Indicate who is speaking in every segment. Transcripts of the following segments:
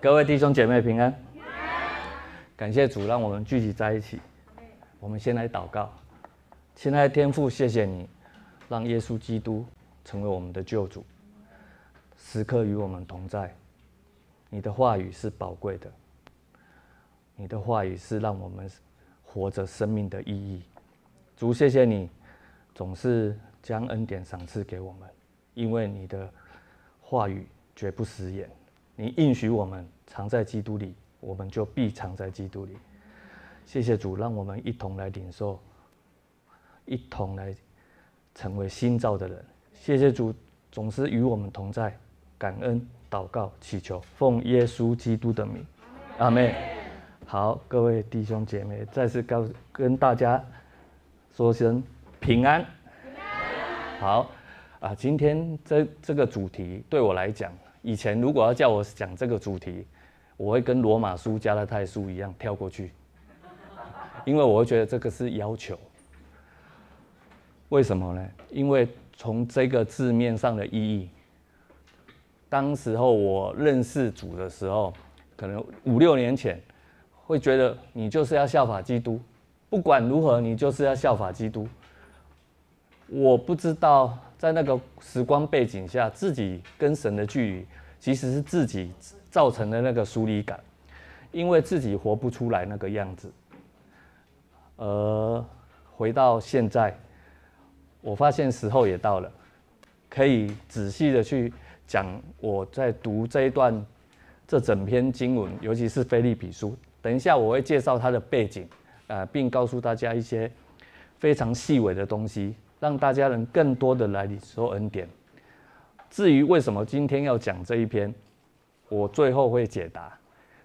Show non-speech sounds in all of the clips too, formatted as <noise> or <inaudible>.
Speaker 1: 各位弟兄姐妹平安，感谢主让我们聚集在一起。我们先来祷告，亲爱的天父，谢谢你让耶稣基督成为我们的救主，时刻与我们同在。你的话语是宝贵的，你的话语是让我们活着生命的意义。主，谢谢你总是将恩典赏赐给我们，因为你的话语绝不食言。你应许我们藏在基督里，我们就必藏在基督里。谢谢主，让我们一同来领受，一同来成为新造的人。谢谢主，总是与我们同在。感恩祷告祈求，奉耶稣基督的名，阿门。好，各位弟兄姐妹，再次告跟大家说声平安。平安。好啊，今天这这个主题对我来讲。以前如果要叫我讲这个主题，我会跟罗马书、加拉太书一样跳过去，因为我会觉得这个是要求。为什么呢？因为从这个字面上的意义，当时候我认识主的时候，可能五六年前，会觉得你就是要效法基督，不管如何，你就是要效法基督。我不知道在那个时光背景下，自己跟神的距离，其实是自己造成的那个疏离感，因为自己活不出来那个样子。而回到现在，我发现时候也到了，可以仔细的去讲我在读这一段这整篇经文，尤其是腓利比书。等一下我会介绍它的背景，呃，并告诉大家一些非常细微的东西。让大家能更多的来领受恩典。至于为什么今天要讲这一篇，我最后会解答。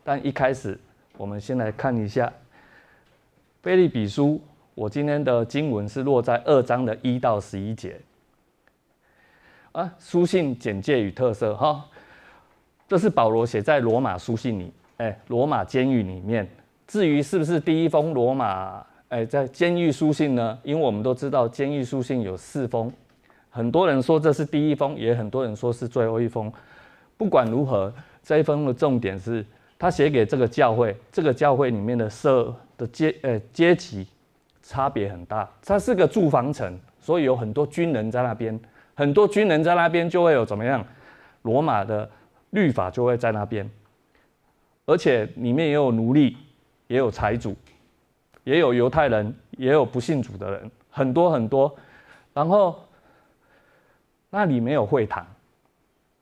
Speaker 1: 但一开始，我们先来看一下《腓立比书》。我今天的经文是落在二章的一到十一节。啊，书信简介与特色哈，这是保罗写在罗马书信里，哎，罗马监狱里面。至于是不是第一封罗马？哎，在监狱书信呢，因为我们都知道监狱书信有四封，很多人说这是第一封，也很多人说是最后一封。不管如何，这一封的重点是他写给这个教会，这个教会里面的社的阶呃阶级差别很大。它是个住房城，所以有很多军人在那边，很多军人在那边就会有怎么样？罗马的律法就会在那边，而且里面也有奴隶，也有财主。也有犹太人，也有不信主的人，很多很多。然后那里没有会堂，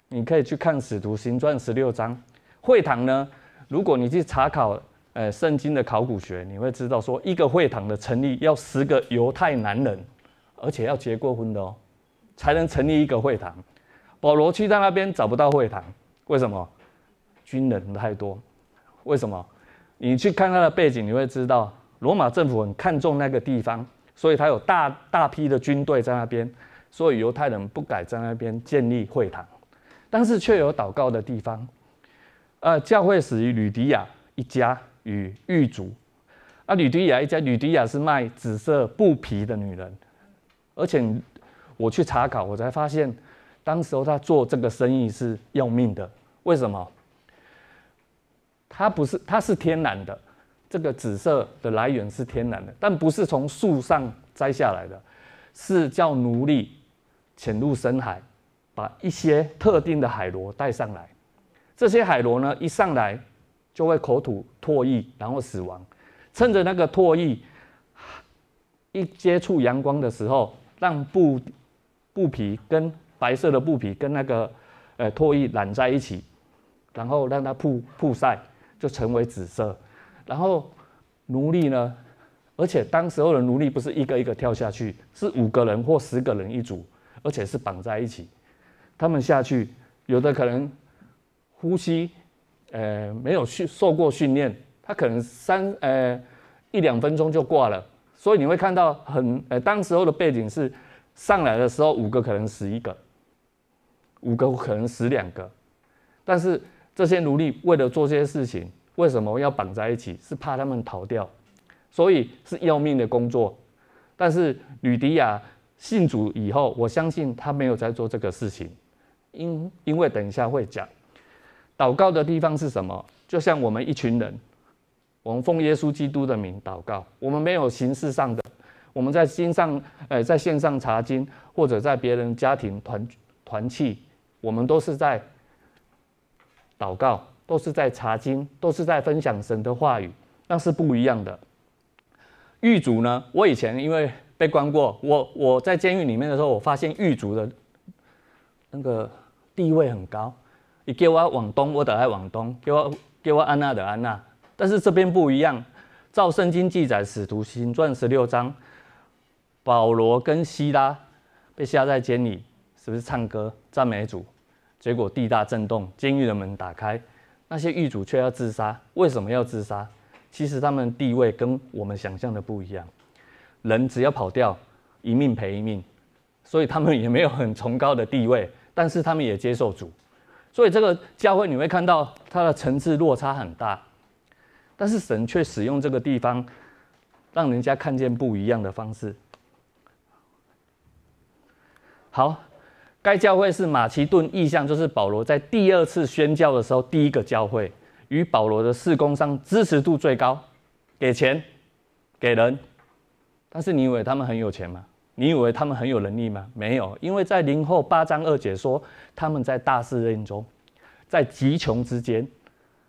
Speaker 1: 你可以去看《使徒行传》十六章。会堂呢，如果你去查考呃圣经的考古学，你会知道说，一个会堂的成立要十个犹太男人，而且要结过婚的哦，才能成立一个会堂。保罗去到那边找不到会堂，为什么？军人太多。为什么？你去看他的背景，你会知道。罗马政府很看重那个地方，所以他有大大批的军队在那边，所以犹太人不敢在那边建立会堂，但是却有祷告的地方。呃，教会始于吕迪亚一家与狱卒，啊，吕迪亚一家，吕迪亚是卖紫色布皮的女人，而且我去查考，我才发现，当时候他做这个生意是要命的。为什么？他不是，他是天然的。这个紫色的来源是天然的，但不是从树上摘下来的，是叫奴隶潜入深海，把一些特定的海螺带上来。这些海螺呢，一上来就会口吐唾液，然后死亡。趁着那个唾液一接触阳光的时候，让布布皮跟白色的布皮跟那个呃唾液染在一起，然后让它曝曝晒，就成为紫色。然后奴隶呢，而且当时候的奴隶不是一个一个跳下去，是五个人或十个人一组，而且是绑在一起。他们下去，有的可能呼吸，呃，没有训受过训练，他可能三呃一两分钟就挂了。所以你会看到很呃，当时候的背景是上来的时候五个可能死一个，五个可能死两个，但是这些奴隶为了做这些事情。为什么要绑在一起？是怕他们逃掉，所以是要命的工作。但是吕迪亚信主以后，我相信他没有在做这个事情，因因为等一下会讲，祷告的地方是什么？就像我们一群人，我们奉耶稣基督的名祷告，我们没有形式上的，我们在心上，呃，在线上查经，或者在别人家庭团团契，我们都是在祷告，都是在查经，都是在分享神的话语，那是不一样的。狱卒呢？我以前因为被关过，我我在监狱里面的时候，我发现狱卒的那个地位很高。你给我往东，我得爱往东；给我给我安娜的安娜。但是这边不一样，照圣经记载，《使徒行传》十六章，保罗跟西拉被下在监里，是不是唱歌赞美主？结果地大震动，监狱的门打开，那些狱卒却要自杀。为什么要自杀？其实他们地位跟我们想象的不一样，人只要跑掉，一命赔一命，所以他们也没有很崇高的地位，但是他们也接受主，所以这个教会你会看到它的层次落差很大，但是神却使用这个地方，让人家看见不一样的方式。好，该教会是马其顿意象，就是保罗在第二次宣教的时候第一个教会。与保罗的事工上支持度最高，给钱，给人，但是你以为他们很有钱吗？你以为他们很有能力吗？没有，因为在林后八章二节说他们在大试炼中，在极穷之间，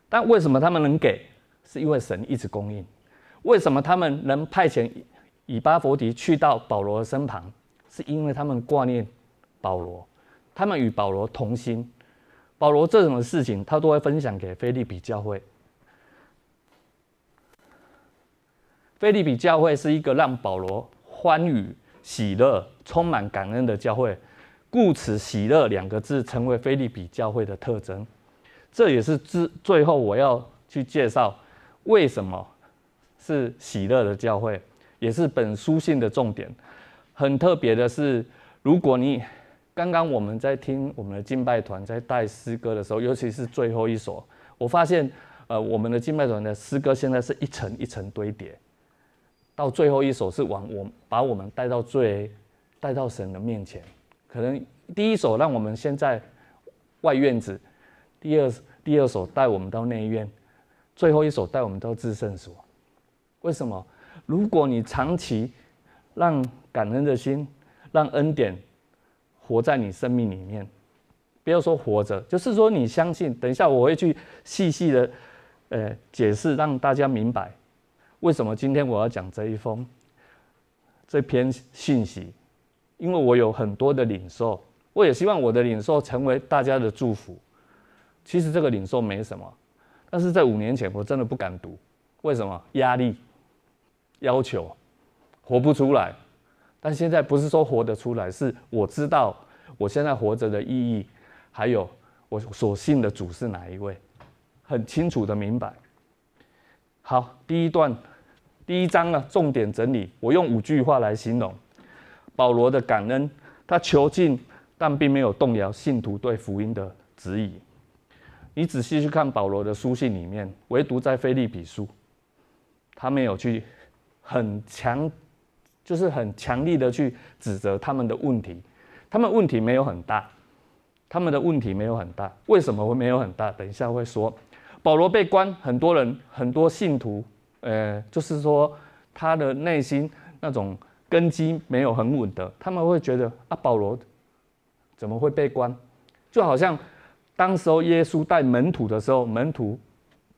Speaker 1: 但为什么他们能给？是因为神一直供应。为什么他们能派遣以巴弗迪去到保罗的身旁？是因为他们挂念保罗，他们与保罗同心。保罗这种的事情，他都会分享给腓利比教会。腓利比教会是一个让保罗欢愉、喜乐、充满感恩的教会，故此“喜乐”两个字成为腓利比教会的特征。这也是之最后我要去介绍为什么是喜乐的教会，也是本书信的重点。很特别的是，如果你刚刚我们在听我们的敬拜团在带诗歌的时候，尤其是最后一首，我发现，呃，我们的敬拜团的诗歌现在是一层一层堆叠，到最后一首是往我把我们带到最带到神的面前。可能第一首让我们先在外院子，第二第二首带我们到内院，最后一首带我们到至圣所。为什么？如果你长期让感恩的心，让恩典。活在你生命里面，不要说活着，就是说你相信。等一下我会去细细的，呃，解释，让大家明白为什么今天我要讲这一封这篇信息，因为我有很多的领受，我也希望我的领受成为大家的祝福。其实这个领受没什么，但是在五年前我真的不敢读，为什么？压力、要求，活不出来。但现在不是说活得出来，是我知道我现在活着的意义，还有我所信的主是哪一位，很清楚的明白。好，第一段，第一章呢，重点整理，我用五句话来形容保罗的感恩，他囚禁，但并没有动摇信徒对福音的质疑。你仔细去看保罗的书信里面，唯独在腓利比书，他没有去很强。就是很强力的去指责他们的问题，他们问题没有很大，他们的问题没有很大，为什么会没有很大？等一下会说，保罗被关，很多人很多信徒，呃，就是说他的内心那种根基没有很稳的，他们会觉得啊，保罗怎么会被关？就好像当时候耶稣带门徒的时候，门徒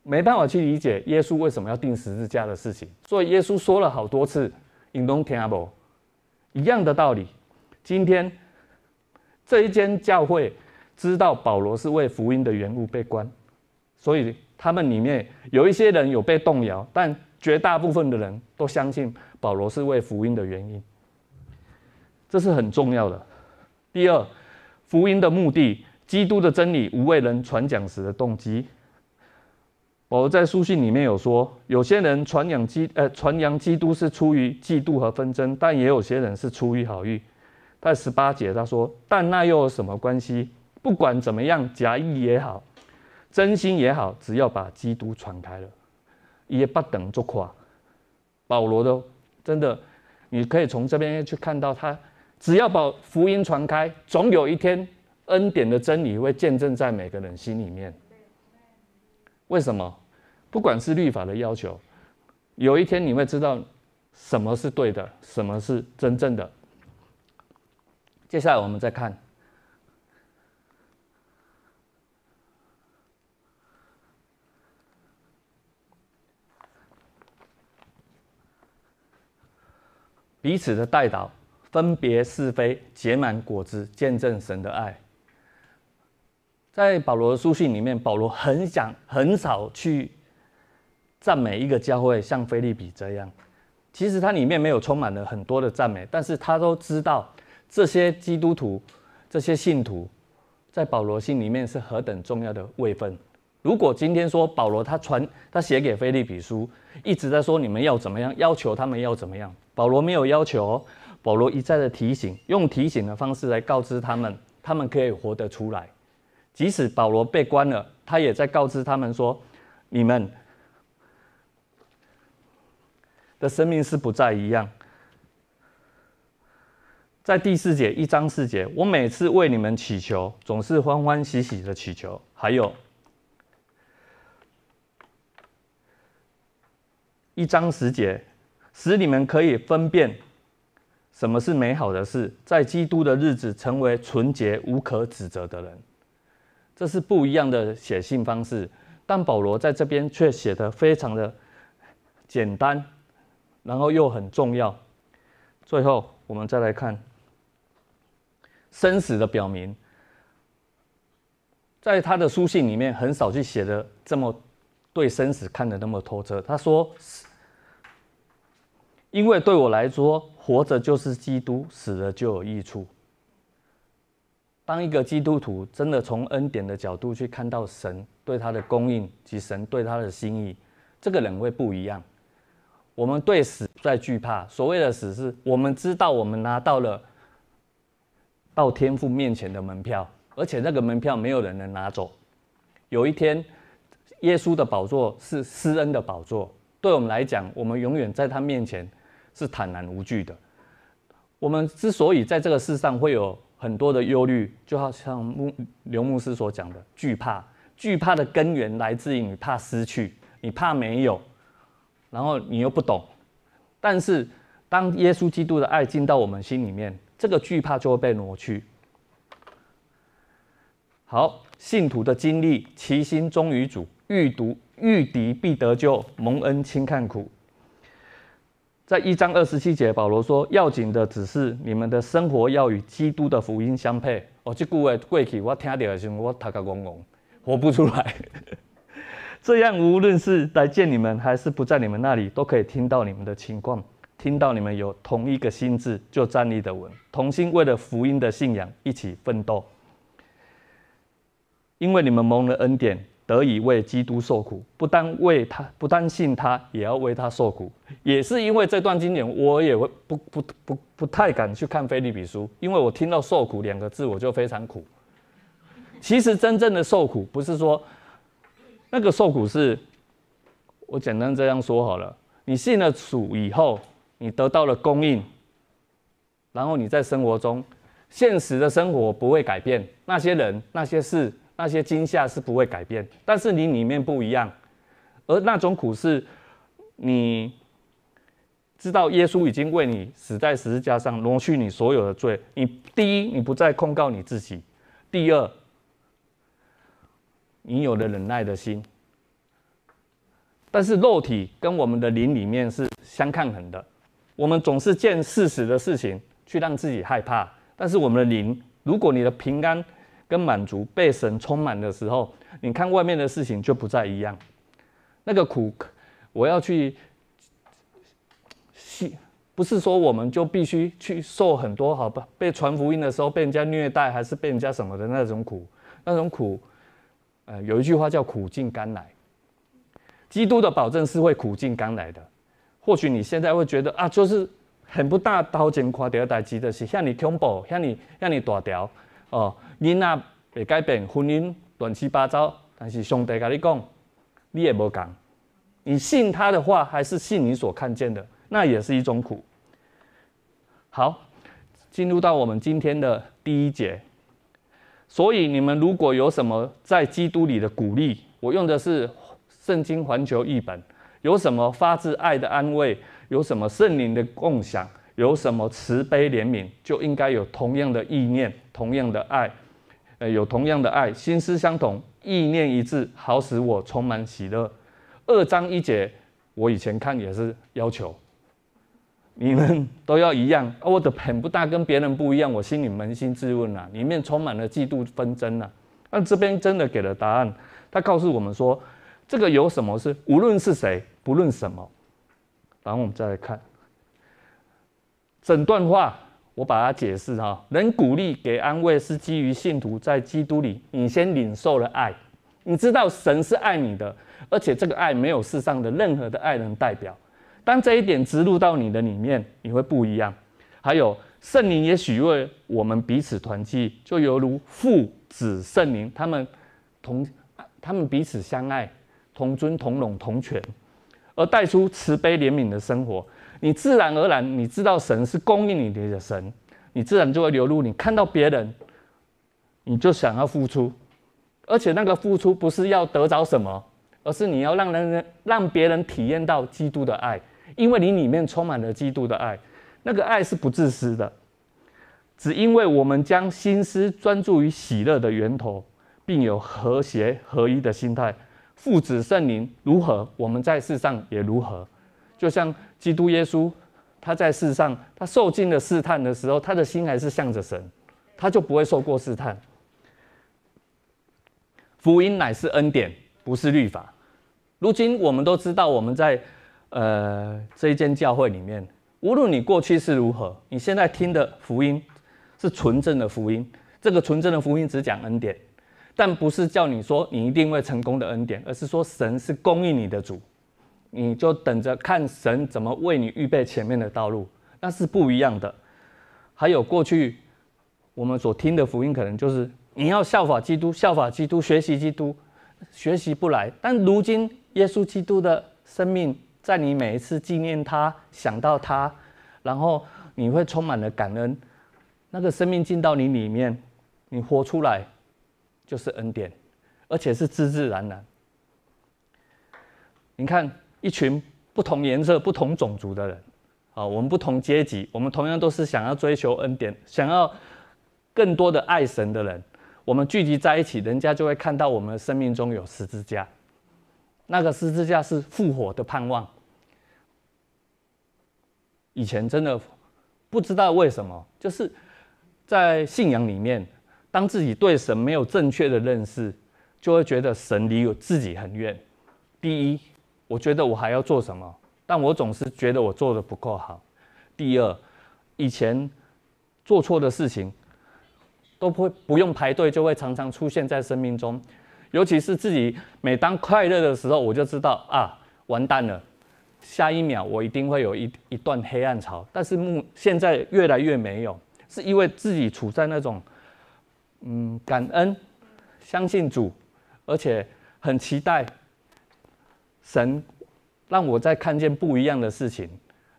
Speaker 1: 没办法去理解耶稣为什么要钉十字架的事情，所以耶稣说了好多次。引东天阿伯，一样的道理。今天这一间教会知道保罗是为福音的缘故被关，所以他们里面有一些人有被动摇，但绝大部分的人都相信保罗是为福音的原因。这是很重要的。第二，福音的目的，基督的真理无为人传讲时的动机。我在书信里面有说，有些人传扬基呃传扬基督是出于嫉妒和纷争，但也有些人是出于好意。在十八节他说，但那又有什么关系？不管怎么样，假意也好，真心也好，只要把基督传开了，也不等作夸。保罗的真的，你可以从这边去看到他，只要把福音传开，总有一天恩典的真理会见证在每个人心里面。为什么？不管是律法的要求，有一天你会知道什么是对的，什么是真正的。接下来我们再看彼此的代祷，分别是非，结满果子，见证神的爱。在保罗的书信里面，保罗很想很少去赞美一个教会，像腓利比这样。其实它里面没有充满了很多的赞美，但是他都知道这些基督徒、这些信徒，在保罗心里面是何等重要的位分。如果今天说保罗他传他写给腓利比书，一直在说你们要怎么样，要求他们要怎么样，保罗没有要求，保罗一再的提醒，用提醒的方式来告知他们，他们可以活得出来。即使保罗被关了，他也在告知他们说：“你们的生命是不再一样。”在第四节一章四节，我每次为你们祈求，总是欢欢喜喜的祈求。还有一章十节，使你们可以分辨什么是美好的事，在基督的日子成为纯洁无可指责的人。这是不一样的写信方式，但保罗在这边却写得非常的简单，然后又很重要。最后，我们再来看生死的表明，在他的书信里面很少去写的这么对生死看得那么透彻。他说：“因为对我来说，活着就是基督，死了就有益处。”当一个基督徒真的从恩典的角度去看到神对他的供应及神对他的心意，这个人会不一样。我们对死不再惧怕。所谓的死，是我们知道我们拿到了到天父面前的门票，而且那个门票没有人能拿走。有一天，耶稣的宝座是施恩的宝座，对我们来讲，我们永远在他面前是坦然无惧的。我们之所以在这个世上会有。很多的忧虑，就好像牧刘牧师所讲的惧怕，惧怕的根源来自于你怕失去，你怕没有，然后你又不懂。但是当耶稣基督的爱进到我们心里面，这个惧怕就会被挪去。好，信徒的经历，其心忠于主，遇毒遇敌必得救，蒙恩轻看苦。在一章二十七节，保罗说：“要紧的只是你们的生活要与基督的福音相配。”哦，这句话过去我听到的时候，我头壳嗡嗡，活不出来。这样，无论是来见你们，还是不在你们那里，都可以听到你们的情况，听到你们有同一个心智，就站立得稳，同心为了福音的信仰一起奋斗。因为你们蒙了恩典。得以为基督受苦，不单为他，不单信他，也要为他受苦。也是因为这段经典，我也会不不不不，太敢去看腓立比书，因为我听到受苦两个字，我就非常苦。其实真正的受苦，不是说那个受苦是，我简单这样说好了。你信了主以后，你得到了供应，然后你在生活中，现实的生活不会改变，那些人那些事。那些惊吓是不会改变，但是你里面不一样，而那种苦是，你知道耶稣已经为你死在十字架上，挪去你所有的罪。你第一，你不再控告你自己；第二，你有了忍耐的心。但是肉体跟我们的灵里面是相抗衡的，我们总是见事实的事情去让自己害怕，但是我们的灵，如果你的平安。跟满足被神充满的时候，你看外面的事情就不再一样。那个苦，我要去细，不是说我们就必须去受很多，好吧？被传福音的时候被人家虐待，还是被人家什么的那种苦，那种苦，呃，有一句话叫苦尽甘来。基督的保证是会苦尽甘来的。或许你现在会觉得啊，就是很不大刀剑跨掉代志的是，像你恐怖，像你像你大条哦。囡仔会改变，婚姻乱七八糟，但是上帝跟你讲，你也无讲，你信他的话，还是信你所看见的，那也是一种苦。好，进入到我们今天的第一节。所以你们如果有什么在基督里的鼓励，我用的是圣经环球译本，有什么发自爱的安慰，有什么圣灵的共享，有什么慈悲怜悯，就应该有同样的意念，同样的爱，呃，有同样的爱，心思相同，意念一致，好使我充满喜乐。二章一节，我以前看也是要求。你们都要一样，我的很不大跟别人不一样，我心里扪心自问啊，里面充满了嫉妒纷争啊。那这边真的给了答案，他告诉我们说，这个有什么是无论是谁，不论什么。然后我们再来看整段话，我把它解释哈，能鼓励给安慰是基于信徒在基督里，你先领受了爱，你知道神是爱你的，而且这个爱没有世上的任何的爱能代表。当这一点植入到你的里面，你会不一样。还有圣灵也许为我们彼此团契，就犹如父子圣灵，他们同他们彼此相爱，同尊同荣同权，而带出慈悲怜悯的生活。你自然而然，你知道神是供应你的神，你自然就会流露。你看到别人，你就想要付出，而且那个付出不是要得着什么，而是你要让人让别人体验到基督的爱。因为你里面充满了基督的爱，那个爱是不自私的，只因为我们将心思专注于喜乐的源头，并有和谐合一的心态。父子圣灵如何，我们在世上也如何。就像基督耶稣，他在世上，他受尽了试探的时候，他的心还是向着神，他就不会受过试探。福音乃是恩典，不是律法。如今我们都知道，我们在。呃，这一间教会里面，无论你过去是如何，你现在听的福音是纯正的福音。这个纯正的福音只讲恩典，但不是叫你说你一定会成功的恩典，而是说神是供应你的主，你就等着看神怎么为你预备前面的道路，那是不一样的。还有过去我们所听的福音，可能就是你要效法基督，效法基督，学习基督，学习不来。但如今耶稣基督的生命。在你每一次纪念他、想到他，然后你会充满了感恩，那个生命进到你里面，你活出来就是恩典，而且是自自然然。你看，一群不同颜色、不同种族的人，啊，我们不同阶级，我们同样都是想要追求恩典、想要更多的爱神的人，我们聚集在一起，人家就会看到我们的生命中有十字架，那个十字架是复活的盼望。以前真的不知道为什么，就是在信仰里面，当自己对神没有正确的认识，就会觉得神离我自己很远。第一，我觉得我还要做什么，但我总是觉得我做的不够好。第二，以前做错的事情都不会不用排队，就会常常出现在生命中。尤其是自己每当快乐的时候，我就知道啊，完蛋了。下一秒我一定会有一一段黑暗潮，但是目现在越来越没有，是因为自己处在那种，嗯，感恩、相信主，而且很期待神让我再看见不一样的事情，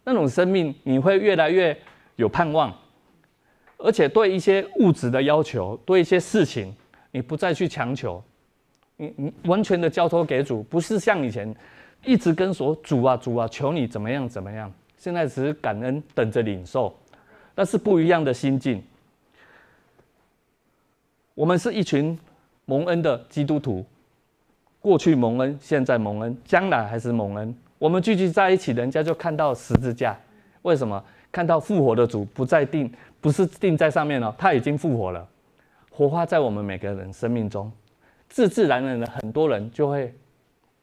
Speaker 1: 那种生命你会越来越有盼望，而且对一些物质的要求，对一些事情。你不再去强求，你你完全的交托给主，不是像以前。一直跟说主啊主啊，求你怎么样怎么样。现在只是感恩，等着领受，那是不一样的心境。我们是一群蒙恩的基督徒，过去蒙恩，现在蒙恩，将来还是蒙恩。我们聚集在一起，人家就看到十字架。为什么？看到复活的主不再定，不是定在上面了，他已经复活了，活化在我们每个人生命中，自自然然的，很多人就会。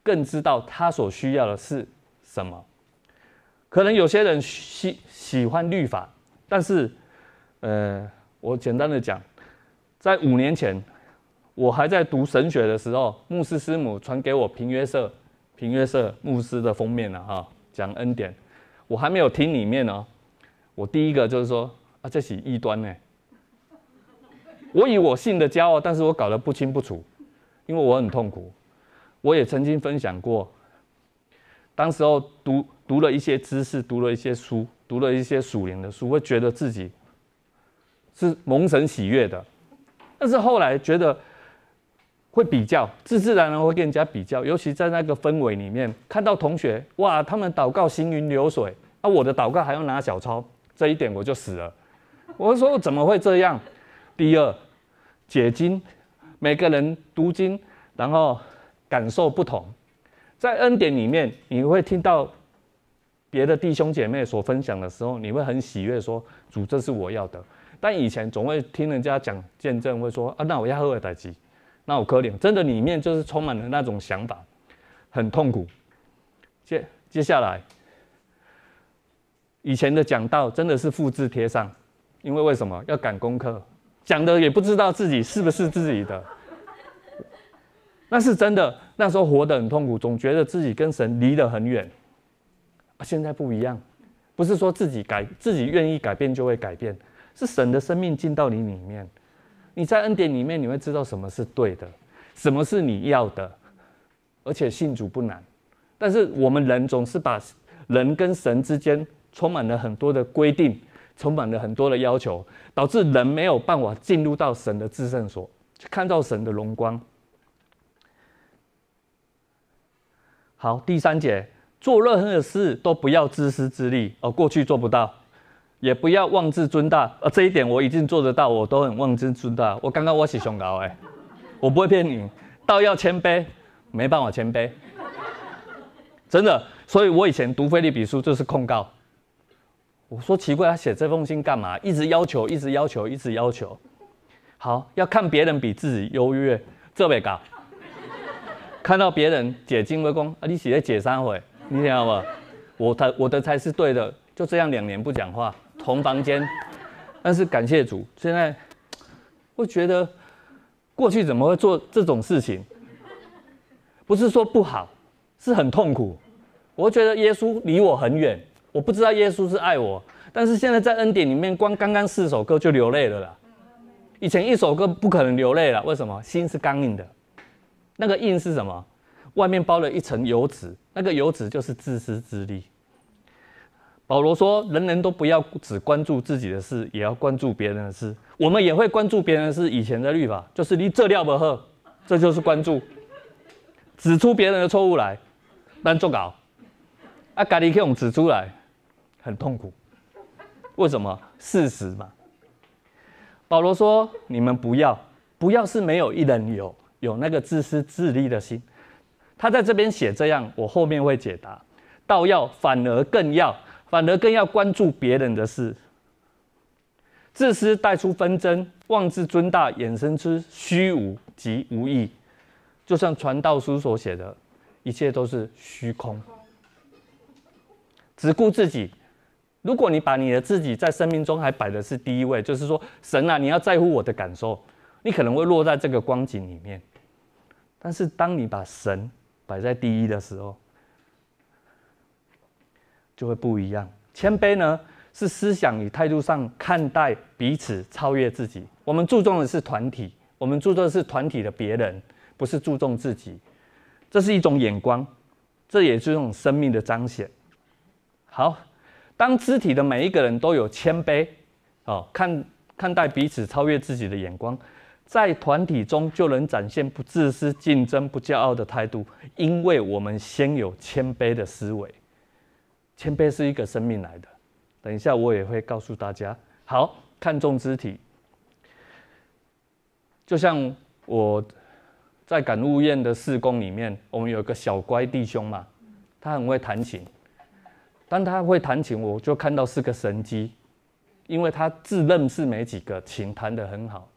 Speaker 1: 更知道他所需要的是什么。可能有些人喜喜欢律法，但是，呃，我简单的讲，在五年前，我还在读神学的时候，牧师师母传给我平约瑟平约瑟牧师的封面了哈，讲恩典，我还没有听里面呢，我第一个就是说啊，这是异端呢。我以我信的骄傲，但是我搞得不清不楚，因为我很痛苦。我也曾经分享过，当时候读读了一些知识，读了一些书，读了一些属灵的书，会觉得自己是蒙神喜悦的。但是后来觉得会比较，自自然然会跟人家比较，尤其在那个氛围里面，看到同学哇，他们祷告行云流水，啊，我的祷告还要拿小抄，这一点我就死了。我说怎么会这样？第二，解经，每个人读经，然后感受不同，在恩典里面，你会听到别的弟兄姐妹所分享的时候，你会很喜悦说，主，这是我要的。但以前总会听人家讲见证，会说啊，那我要喝尔代基。那我可怜，真的里面就是充满了那种想法，很痛苦。接接下来，以前的讲道真的是复制贴上，因为为什么要赶功课，讲的也不知道自己是不是自己的。那是真的，那时候活得很痛苦，总觉得自己跟神离得很远。啊，现在不一样，不是说自己改，自己愿意改变就会改变，是神的生命进到你里面。你在恩典里面，你会知道什么是对的，什么是你要的，而且信主不难。但是我们人总是把人跟神之间充满了很多的规定，充满了很多的要求，导致人没有办法进入到神的至圣所，去看到神的荣光。好，第三节，做任何事都不要自私自利哦，过去做不到。也不要妄自尊大，呃，这一点我已经做得到，我都很妄自尊大。我刚刚我是上高哎，我不会骗你，倒要谦卑，没办法谦卑，真的。所以我以前读腓利比书就是控告，我说奇怪，他写这封信干嘛？一直要求，一直要求，一直要求。好，要看别人比自己优越，这位搞。看到别人解经为公，啊，你写在解三回，你听到吗？我才我的才是对的，就这样两年不讲话。同房间，但是感谢主，现在会觉得过去怎么会做这种事情？不是说不好，是很痛苦。我觉得耶稣离我很远，我不知道耶稣是爱我。但是现在在恩典里面，光刚刚四首歌就流泪了啦。以前一首歌不可能流泪了，为什么？心是刚硬的。那个硬是什么？外面包了一层油脂，那个油脂就是自私自利。保罗说：“人人都不要只关注自己的事，也要关注别人的事。我们也会关注别人的事。以前的律法就是你这料不喝，这就是关注，指出别人的错误来，但做搞啊，咖喱用指出来，很痛苦。为什么？事实嘛。保罗说：你们不要，不要是没有一人有有那个自私自利的心。他在这边写这样，我后面会解答。倒要，反而更要。”反而更要关注别人的事，自私带出纷争，妄自尊大衍生出虚无及无益。就像传道书所写的，一切都是虚空，只顾自己。如果你把你的自己在生命中还摆的是第一位，就是说神啊，你要在乎我的感受，你可能会落在这个光景里面。但是当你把神摆在第一的时候，就会不一样。谦卑呢，是思想与态度上看待彼此，超越自己。我们注重的是团体，我们注重的是团体的别人，不是注重自己。这是一种眼光，这也是一种生命的彰显。好，当肢体的每一个人都有谦卑，哦，看看待彼此，超越自己的眼光，在团体中就能展现不自私、竞争、不骄傲的态度，因为我们先有谦卑的思维。谦卑是一个生命来的，等一下我也会告诉大家。好，看重肢体，就像我在感悟院的事工里面，我们有一个小乖弟兄嘛，他很会弹琴。当他会弹琴，我就看到是个神机，因为他自认是没几个琴弹得很好。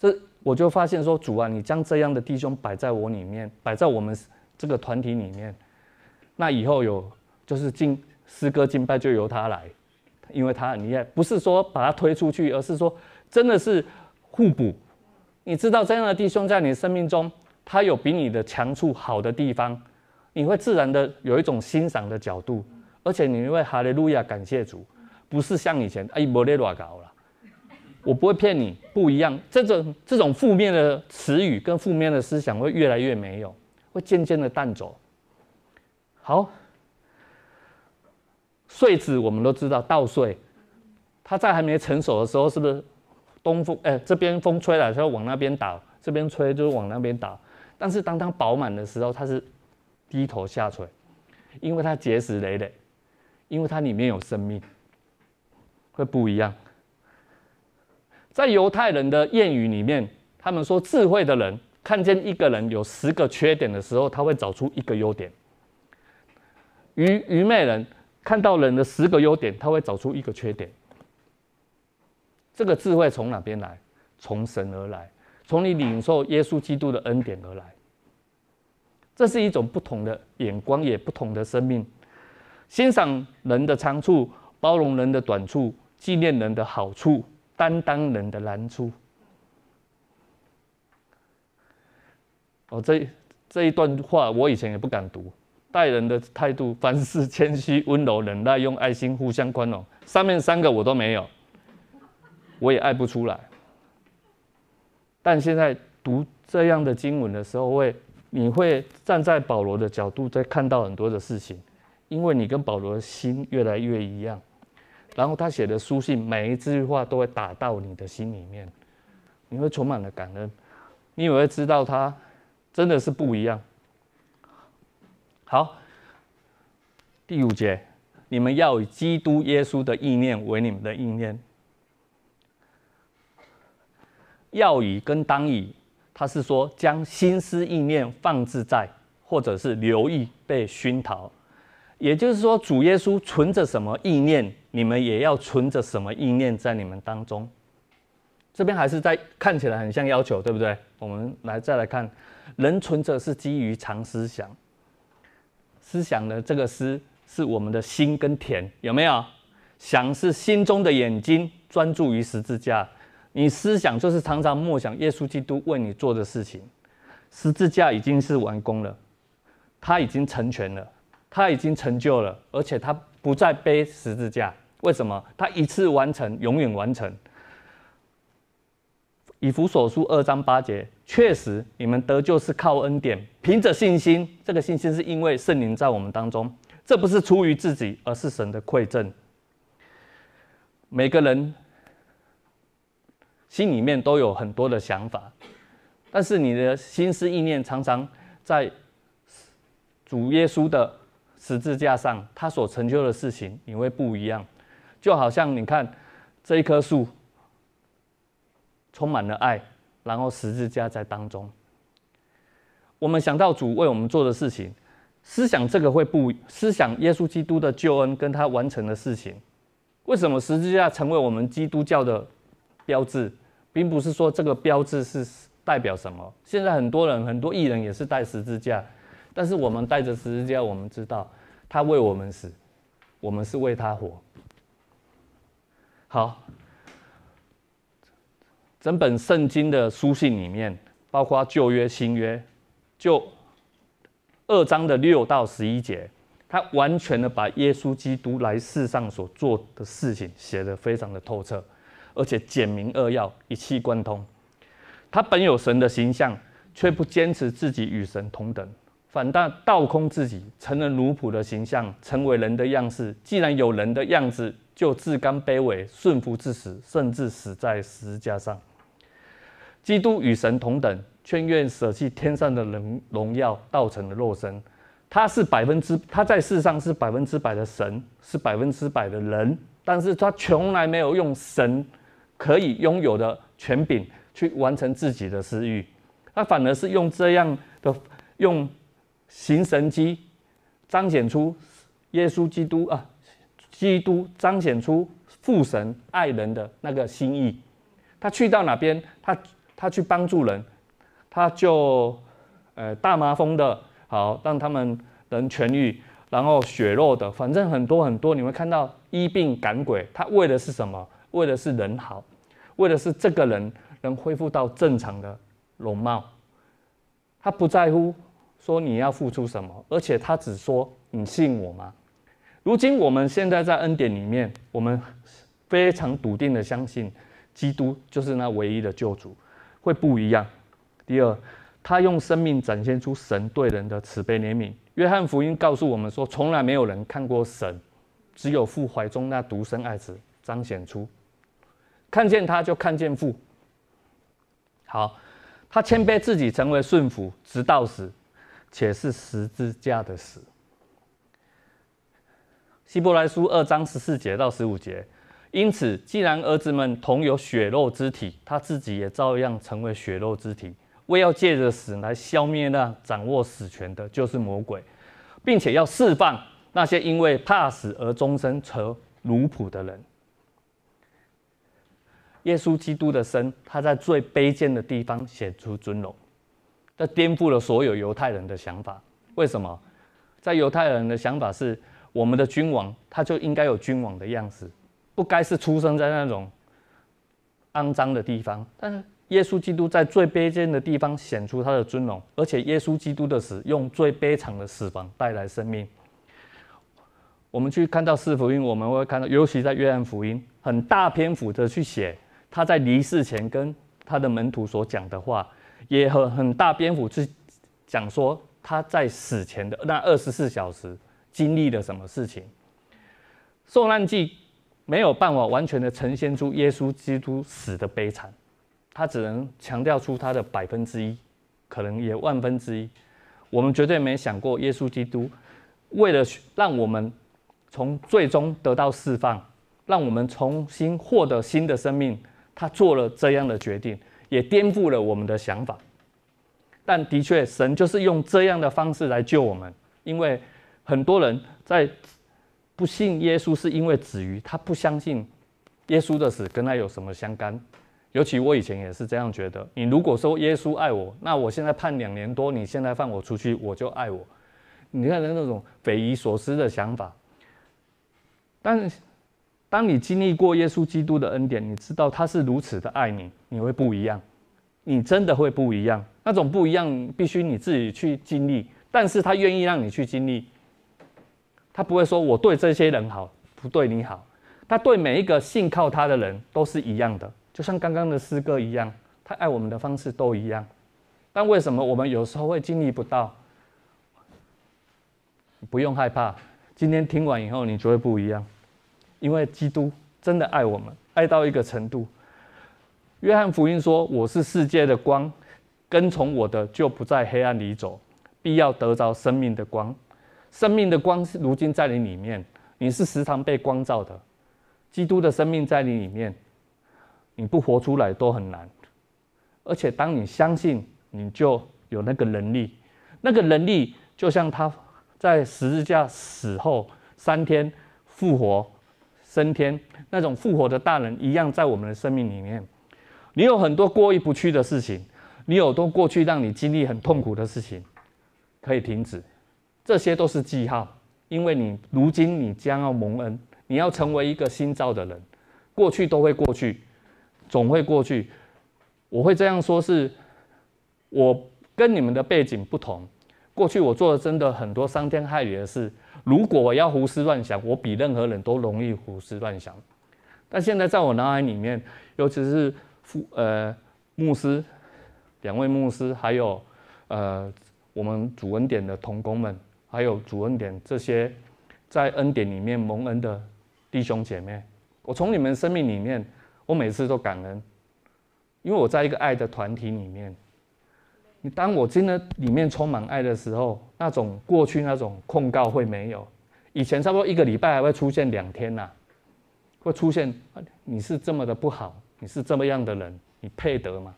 Speaker 1: 这我就发现说，主啊，你将这样的弟兄摆在我里面，摆在我们这个团体里面，那以后有。就是敬诗歌敬拜就由他来，因为他很厉害，不是说把他推出去，而是说真的是互补。你知道这样的弟兄在你生命中，他有比你的强处好的地方，你会自然的有一种欣赏的角度，而且你会哈利路亚感谢主，不是像以前哎莫列拉搞了，我不会骗你，不一样。这种这种负面的词语跟负面的思想会越来越没有，会渐渐的淡走。好。穗子我们都知道稻穗，它在还没成熟的时候，是不是东风？哎，这边风吹来，它要往那边倒，这边吹就是往那边倒。但是当它饱满的时候，它是低头下垂，因为它结实累累，因为它里面有生命，会不一样。在犹太人的谚语里面，他们说智慧的人看见一个人有十个缺点的时候，他会找出一个优点；愚愚昧人看到人的十个优点，他会找出一个缺点。这个智慧从哪边来？从神而来，从你领受耶稣基督的恩典而来。这是一种不同的眼光，也不同的生命。欣赏人的长处，包容人的短处，纪念人的好处，担当人的难处。哦，这这一段话我以前也不敢读。待人的态度，凡事谦虚、温柔、忍耐，用爱心互相宽容。上面三个我都没有。我也爱不出来，但现在读这样的经文的时候，会你会站在保罗的角度，在看到很多的事情，因为你跟保罗的心越来越一样，然后他写的书信每一句话都会打到你的心里面，你会充满了感恩，你也会知道他真的是不一样。好，第五节，你们要以基督耶稣的意念为你们的意念。要以跟当以，他是说将心思意念放置在，或者是留意被熏陶，也就是说主耶稣存着什么意念，你们也要存着什么意念在你们当中。这边还是在看起来很像要求，对不对？我们来再来看，人存着是基于常思想，思想的这个思是我们的心跟田，有没有？想是心中的眼睛专注于十字架。你思想就是常常默想耶稣基督为你做的事情，十字架已经是完工了，他已经成全了，他已经成就了，而且他不再背十字架。为什么？他一次完成，永远完成。以弗所书二章八节，确实你们得救是靠恩典，凭着信心。这个信心是因为圣灵在我们当中，这不是出于自己，而是神的馈赠。每个人。心里面都有很多的想法，但是你的心思意念常常在主耶稣的十字架上，他所成就的事情，你会不一样。就好像你看这一棵树，充满了爱，然后十字架在当中。我们想到主为我们做的事情，思想这个会不思想耶稣基督的救恩跟他完成的事情。为什么十字架成为我们基督教的标志？并不是说这个标志是代表什么。现在很多人，很多艺人也是带十字架，但是我们带着十字架，我们知道他为我们死，我们是为他活。好，整本圣经的书信里面，包括旧约、新约，就二章的六到十一节，他完全的把耶稣基督来世上所做的事情写得非常的透彻。而且简明扼要，一气贯通。他本有神的形象，却不坚持自己与神同等，反倒倒空自己，成了奴仆的形象，成为人的样式。既然有人的样子，就自甘卑微，顺服至死，甚至死在十字架上。基督与神同等，却愿舍弃天上的荣荣耀，道成了肉身。他是百分之，他在世上是百分之百的神，是百分之百的人，但是他从来没有用神。可以拥有的权柄去完成自己的私欲，他反而是用这样的用行神迹彰显出耶稣基督啊，基督彰显出父神爱人的那个心意。他去到哪边，他他去帮助人，他就呃大麻风的好让他们能痊愈，然后血肉的，反正很多很多，你会看到医病赶鬼，他为的是什么？为的是人好。为的是这个人能恢复到正常的容貌，他不在乎说你要付出什么，而且他只说你信我吗？如今我们现在在恩典里面，我们非常笃定的相信，基督就是那唯一的救主，会不一样。第二，他用生命展现出神对人的慈悲怜悯。约翰福音告诉我们说，从来没有人看过神，只有父怀中那独生爱子彰显出。看见他就看见父。好，他谦卑自己，成为顺服，直到死，且是十字架的死。希伯来书二章十四节到十五节，因此，既然儿子们同有血肉之体，他自己也照样成为血肉之体，为要借着死来消灭那掌握死权的，就是魔鬼，并且要释放那些因为怕死而终身求奴仆的人。耶稣基督的生，他在最卑贱的地方显出尊荣，这颠覆了所有犹太人的想法。为什么？在犹太人的想法是，我们的君王他就应该有君王的样子，不该是出生在那种肮脏的地方。但是耶稣基督在最卑贱的地方显出他的尊荣，而且耶稣基督的死用最悲惨的死亡带来生命。我们去看到四福音，我们会看到，尤其在约翰福音，很大篇幅的去写。他在离世前跟他的门徒所讲的话，也很很大篇幅去讲说他在死前的那二十四小时经历了什么事情。受难记没有办法完全的呈现出耶稣基督死的悲惨，他只能强调出他的百分之一，可能也万分之一。我们绝对没想过耶稣基督为了让我们从最终得到释放，让我们重新获得新的生命。他做了这样的决定，也颠覆了我们的想法。但的确，神就是用这样的方式来救我们。因为很多人在不信耶稣，是因为止于他不相信耶稣的死跟他有什么相干。尤其我以前也是这样觉得。你如果说耶稣爱我，那我现在判两年多，你现在放我出去，我就爱我。你看那种匪夷所思的想法。但当你经历过耶稣基督的恩典，你知道他是如此的爱你，你会不一样，你真的会不一样。那种不一样必须你自己去经历，但是他愿意让你去经历。他不会说我对这些人好，不对你好。他对每一个信靠他的人都是一样的，就像刚刚的诗歌一样，他爱我们的方式都一样。但为什么我们有时候会经历不到？不用害怕，今天听完以后，你就会不一样。因为基督真的爱我们，爱到一个程度。约翰福音说：“我是世界的光，跟从我的就不在黑暗里走，必要得着生命的光。生命的光是如今在你里面，你是时常被光照的。基督的生命在你里面，你不活出来都很难。而且当你相信，你就有那个能力。那个能力就像他在十字架死后三天复活。”升天那种复活的大能一样，在我们的生命里面，你有很多过意不去的事情，你有多过去让你经历很痛苦的事情，可以停止，这些都是记号，因为你如今你将要蒙恩，你要成为一个新造的人，过去都会过去，总会过去。我会这样说是，我跟你们的背景不同，过去我做了真的很多伤天害理的事。如果我要胡思乱想，我比任何人都容易胡思乱想。但现在在我脑海里面，尤其是父呃牧师两位牧师，还有呃我们主恩典的同工们，还有主恩典这些在恩典里面蒙恩的弟兄姐妹，我从你们生命里面，我每次都感恩，因为我在一个爱的团体里面。你当我真的里面充满爱的时候，那种过去那种控告会没有。以前差不多一个礼拜还会出现两天呐、会出现你是这么的不好，你是这么样的人，你配得吗？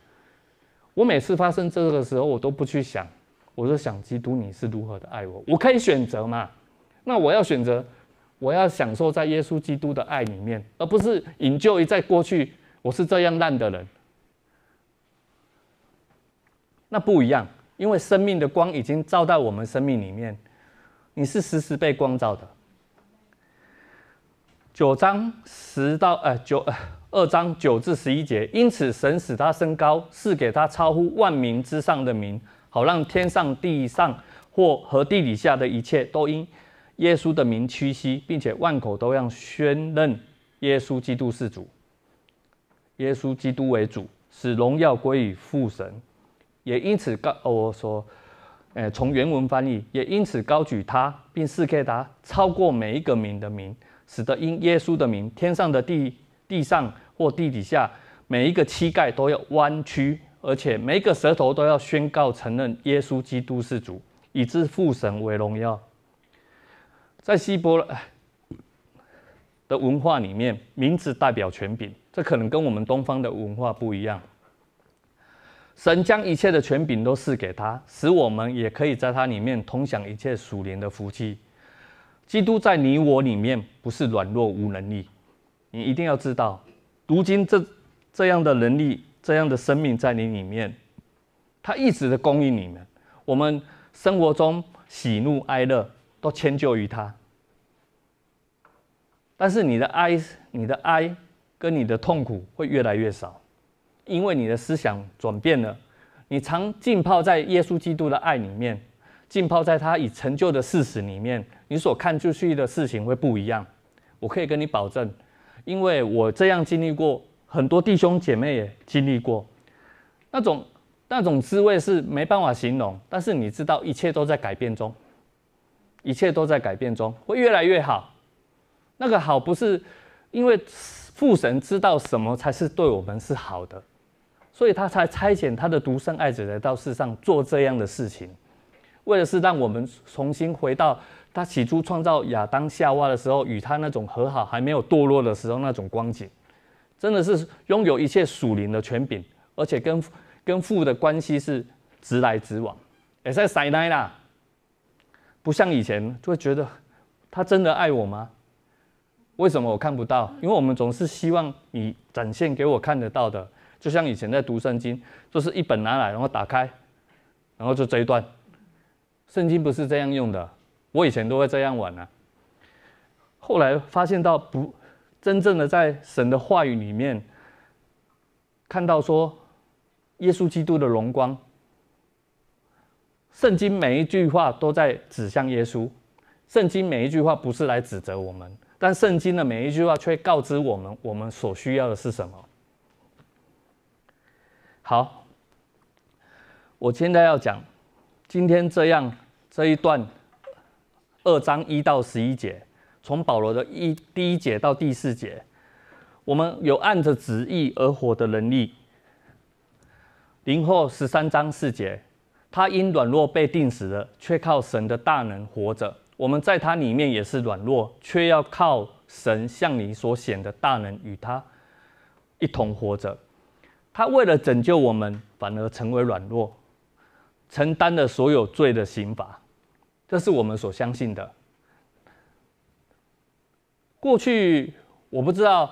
Speaker 1: 我每次发生这个的时候，我都不去想，我就想基督你是如何的爱我，我可以选择嘛？那我要选择，我要享受在耶稣基督的爱里面，而不是引咎于在过去我是这样烂的人。那不一样，因为生命的光已经照到我们生命里面，你是时时被光照的。九章十到呃九呃二章九至十一节，因此神使他升高，赐给他超乎万民之上的名，好让天上地上或和地底下的一切都因耶稣的名屈膝，并且万口都要宣认耶稣基督是主，耶稣基督为主，使荣耀归于父神。也因此高，我说，呃，从原文翻译，也因此高举他，并赐给他超过每一个名的名，使得因耶稣的名，天上的地、地上或地底下每一个膝盖都要弯曲而且每一个舌头都要宣告承认耶稣基督是主，以致父神为荣耀。在希伯来的文化里面，名字代表权柄，这可能跟我们东方的文化不一样。神将一切的权柄都赐给他，使我们也可以在他里面同享一切属灵的福气。基督在你我里面不是软弱无能力，你一定要知道，如今这这样的能力、这样的生命在你里面，他一直的供应你们。我们生活中喜怒哀乐都迁就于他，但是你的哀、你的哀跟你的痛苦会越来越少。因为你的思想转变了，你常浸泡在耶稣基督的爱里面，浸泡在他已成就的事实里面，你所看出去的事情会不一样。我可以跟你保证，因为我这样经历过，很多弟兄姐妹也经历过，那种那种滋味是没办法形容。但是你知道，一切都在改变中，一切都在改变中，会越来越好。那个好不是因为父神知道什么才是对我们是好的。所以他才差遣他的独生爱子来到世上做这样的事情，为的是让我们重新回到他起初创造亚当夏娃的时候，与他那种和好还没有堕落的时候那种光景，真的是拥有一切属灵的权柄，而且跟跟父的关系是直来直往，也在塞奶啦，不像以前就会觉得他真的爱我吗？为什么我看不到？因为我们总是希望你展现给我看得到的。就像以前在读圣经，就是一本拿来，然后打开，然后就这一段。圣经不是这样用的，我以前都会这样玩啊。后来发现到不真正的在神的话语里面，看到说耶稣基督的荣光。圣经每一句话都在指向耶稣，圣经每一句话不是来指责我们，但圣经的每一句话却告知我们，我们所需要的是什么。好，我现在要讲，今天这样这一段二章一到十一节，从保罗的一第一节到第四节，我们有按着旨意而活的能力。林后十三章四节，他因软弱被定死了，却靠神的大能活着。我们在他里面也是软弱，却要靠神向你所显的大能与他一同活着。他为了拯救我们，反而成为软弱，承担了所有罪的刑罚，这是我们所相信的。过去我不知道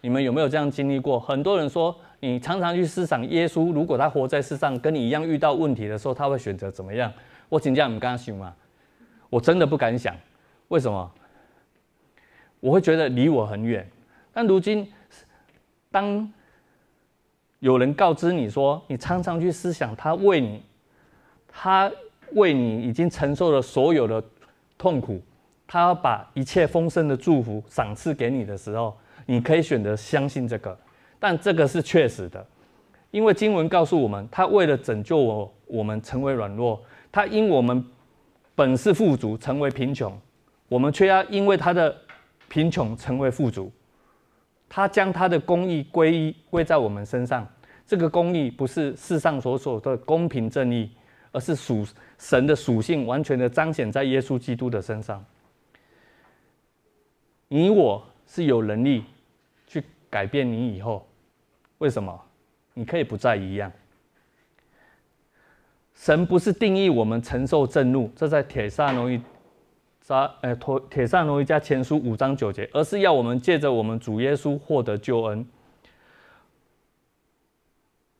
Speaker 1: 你们有没有这样经历过。很多人说，你常常去思想耶稣，如果他活在世上，跟你一样遇到问题的时候，他会选择怎么样？我请教你们，刚刚想吗？我真的不敢想，为什么？我会觉得离我很远。但如今，当有人告知你说，你常常去思想他为你，他为你已经承受了所有的痛苦，他要把一切丰盛的祝福赏赐给你的时候，你可以选择相信这个，但这个是确实的，因为经文告诉我们，他为了拯救我，我们成为软弱，他因我们本是富足，成为贫穷，我们却要因为他的贫穷成为富足。他将他的公义归一归在我们身上，这个公义不是世上所说的公平正义，而是属神的属性完全的彰显在耶稣基督的身上。你我是有能力去改变你以后，为什么？你可以不再一样。神不是定义我们承受震怒，这在帖撒罗尼。撒，诶，托帖撒罗尼迦前书五章九节，而是要我们借着我们主耶稣获得救恩，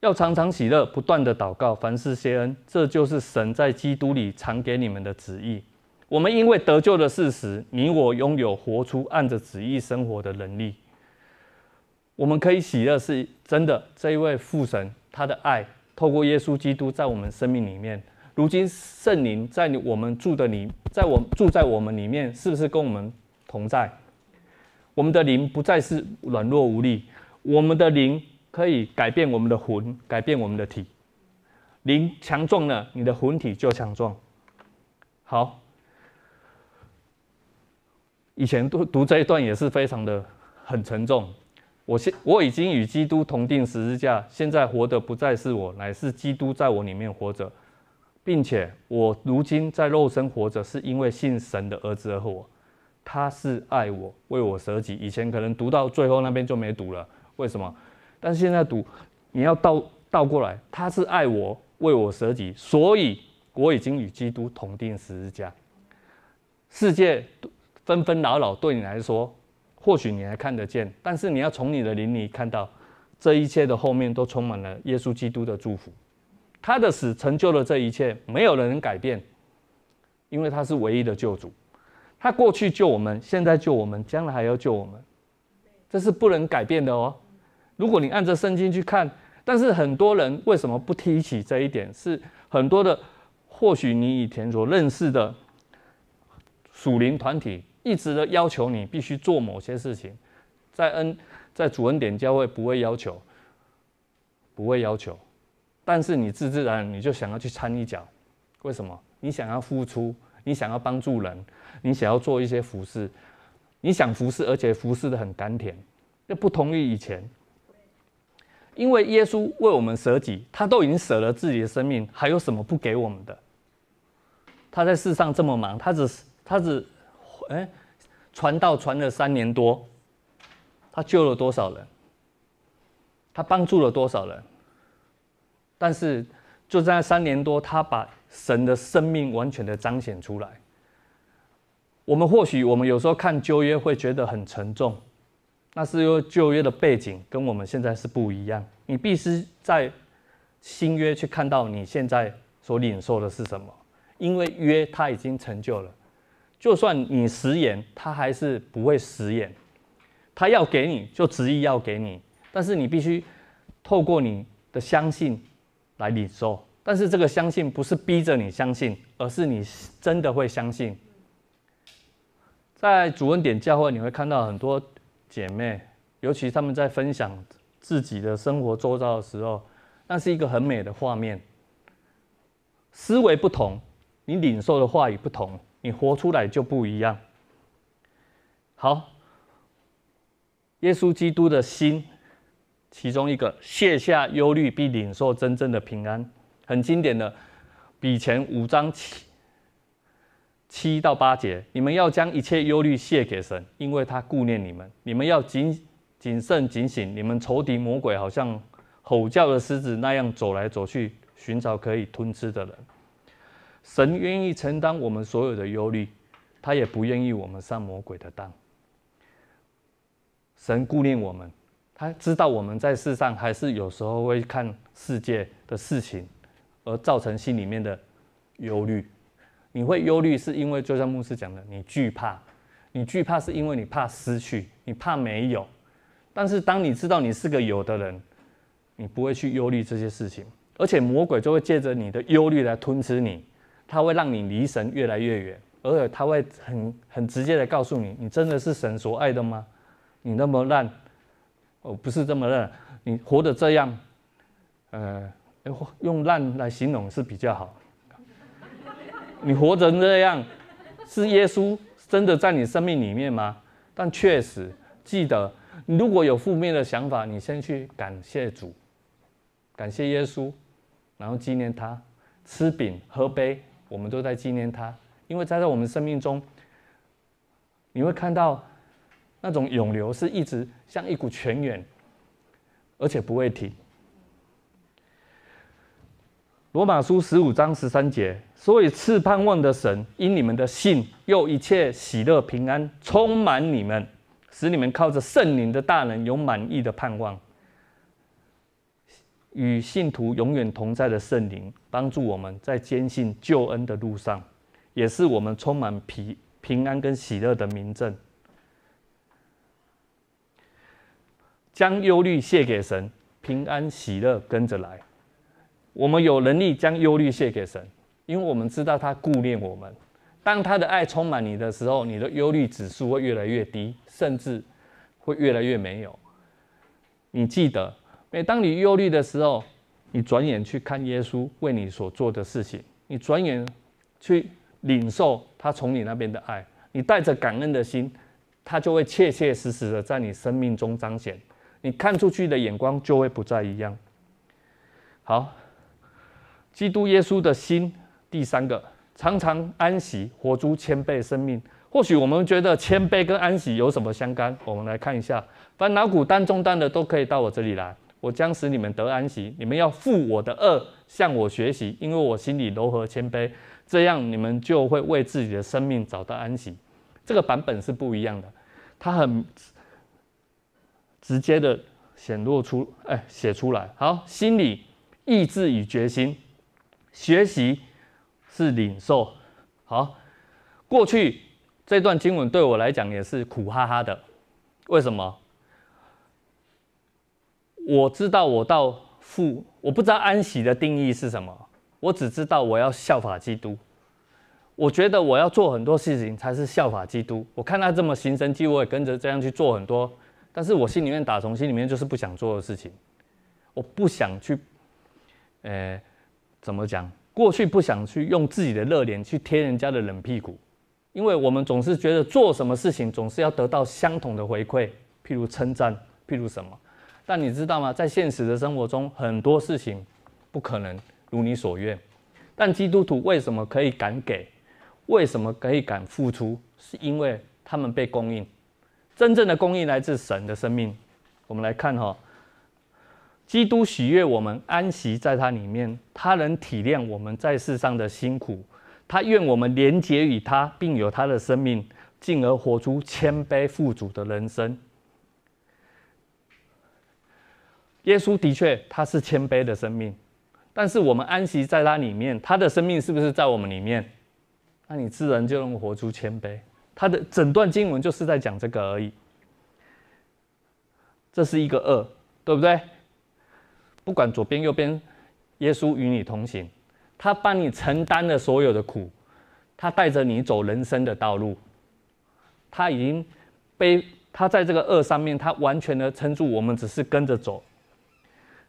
Speaker 1: 要常常喜乐，不断的祷告，凡事谢恩，这就是神在基督里常给你们的旨意。我们因为得救的事实，你我拥有活出按着旨意生活的能力。我们可以喜乐，是真的。这一位父神，他的爱透过耶稣基督在我们生命里面。如今圣灵在我们住的里，在我住在我们里面，是不是跟我们同在？我们的灵不再是软弱无力，我们的灵可以改变我们的魂，改变我们的体。灵强壮了，你的魂体就强壮。好，以前读读这一段也是非常的很沉重，我现我已经与基督同钉十字架，现在活的不再是我，乃是基督在我里面活着，并且我如今在肉身活着，是因为信神的儿子而活。他是爱我，为我舍己。以前可能读到最后那边就没读了，为什么？但是现在读，你要倒倒过来，他是爱我，为我舍己，所以我已经与基督同钉十字架。世界纷纷扰扰，对你来说。或许你还看得见，但是你要从你的灵里看到，这一切的后面都充满了耶稣基督的祝福。他的死成就了这一切，没有人能改变，因为他是唯一的救主。他过去救我们，现在救我们，将来还要救我们，这是不能改变的哦。如果你按着圣经去看，但是很多人为什么不提起这一点？是很多的，或许你以前所认识的属灵团体。一直的要求你必须做某些事情，在恩在主恩典教会不会要求，不会要求，但是你自自然然你就想要去掺一脚，为什么？你想要付出，你想要帮助人，你想要做一些服饰，你想服事，而且服事的很甘甜，这不同于以前，因为耶稣为我们舍己，他都已经舍了自己的生命，还有什么不给我们的？他在世上这么忙，他只他只。哎，传道传了三年多，他救了多少人？他帮助了多少人？但是就在三年多，他把神的生命完全的彰显出来。我们或许我们有时候看旧约会觉得很沉重，那是因为旧约的背景跟我们现在是不一样。你必须在新约去看到你现在所领受的是什么，因为约他已经成就了。就算你食言，他还是不会食言。他要给你就执意要给你，但是你必须透过你的相信来领受。但是这个相信不是逼着你相信，而是你真的会相信。在主恩典教会，你会看到很多姐妹，尤其他们在分享自己的生活周遭的时候，那是一个很美的画面。思维不同，你领受的话语不同。你活出来就不一样。好，耶稣基督的心，其中一个卸下忧虑，并领受真正的平安，很经典的，彼前五章七七到八节，你们要将一切忧虑卸给神，因为他顾念你们。你们要谨谨慎警醒，你们仇敌魔鬼好像吼叫的狮子那样走来走去，寻找可以吞吃的人。神愿意承担我们所有的忧虑，他也不愿意我们上魔鬼的当。神顾念我们，他知道我们在世上还是有时候会看世界的事情，而造成心里面的忧虑。你会忧虑，是因为就像牧师讲的，你惧怕，你惧怕是因为你怕失去，你怕没有。但是当你知道你是个有的人，你不会去忧虑这些事情，而且魔鬼就会借着你的忧虑来吞吃你。他会让你离神越来越远，而且他会很很直接的告诉你：你真的是神所爱的吗？你那么烂，哦，不是这么烂，你活得这样，呃，用烂来形容是比较好。你活成这样，是耶稣真的在你生命里面吗？但确实，记得，你如果有负面的想法，你先去感谢主，感谢耶稣，然后纪念他，吃饼喝杯。我们都在纪念他，因为在在我们生命中，你会看到那种涌流是一直像一股泉源，而且不会停。罗马书十五章十三节，所以赐盼望的神因你们的信，又一切喜乐平安充满你们，使你们靠着圣灵的大能有满意的盼望。与信徒永远同在的圣灵，帮助我们在坚信救恩的路上，也是我们充满平平安跟喜乐的明证。将忧虑卸给神，平安喜乐跟着来。我们有能力将忧虑卸给神，因为我们知道他顾念我们。当他的爱充满你的时候，你的忧虑指数会越来越低，甚至会越来越没有。你记得。每当你忧虑的时候，你转眼去看耶稣为你所做的事情，你转眼去领受他从你那边的爱，你带着感恩的心，他就会切切实实的在你生命中彰显，你看出去的眼光就会不再一样。好，基督耶稣的心，第三个，常常安息，活出谦卑生命。或许我们觉得谦卑跟安息有什么相干？我们来看一下，烦恼苦担重担的都可以到我这里来，我将使你们得安息。你们要负我的轭，向我学习，因为我心里柔和谦卑，这样你们就会为自己的生命找到安息。这个版本是不一样的，它很直接的显露出，哎，写出来。好，心里意志与决心，学习是领受。好，过去。这段经文对我来讲也是苦哈哈的，为什么？我知道我到父，我不知道安息的定义是什么，我只知道我要效法基督。我觉得我要做很多事情才是效法基督。我看他这么行神迹，我也跟着这样去做很多，但是我心里面打从心里面就是不想做的事情。我不想去，呃，怎么讲？过去不想去用自己的热脸去贴人家的冷屁股。因为我们总是觉得做什么事情总是要得到相同的回馈，譬如称赞，譬如什么。但你知道吗？在现实的生活中，很多事情不可能如你所愿。但基督徒为什么可以敢给？为什么可以敢付出？是因为他们被供应。真正的供应来自神的生命。我们来看哈，基督喜悦我们安息在他里面，他能体谅我们在世上的辛苦。他愿我们连结于他，并有他的生命，进而活出谦卑富足的人生。耶稣的确他是谦卑的生命，但是我们安息在他里面，他的生命是不是在我们里面？那你自然就能活出谦卑。他的整段经文就是在讲这个而已。这是一个轭，对不对？不管左边右边，耶稣与你同行。他帮你承担了所有的苦，他带着你走人生的道路，他已经背，他在这个轭上面，他完全的撑住，我们只是跟着走。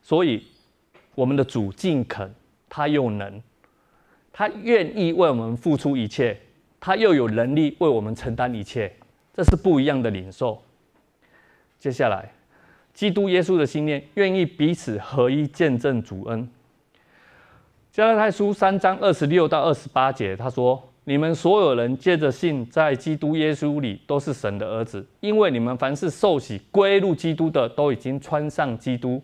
Speaker 1: 所以，我们的主尽肯，他又能，他愿意为我们付出一切，他又有能力为我们承担一切，这是不一样的领受。接下来，基督耶稣的信念，愿意彼此合一，见证主恩。加拉太书三章二十六到二十八节，他说：“你们所有人借着信在基督耶稣里，都是神的儿子，因为你们凡是受洗归入基督的，都已经穿上基督。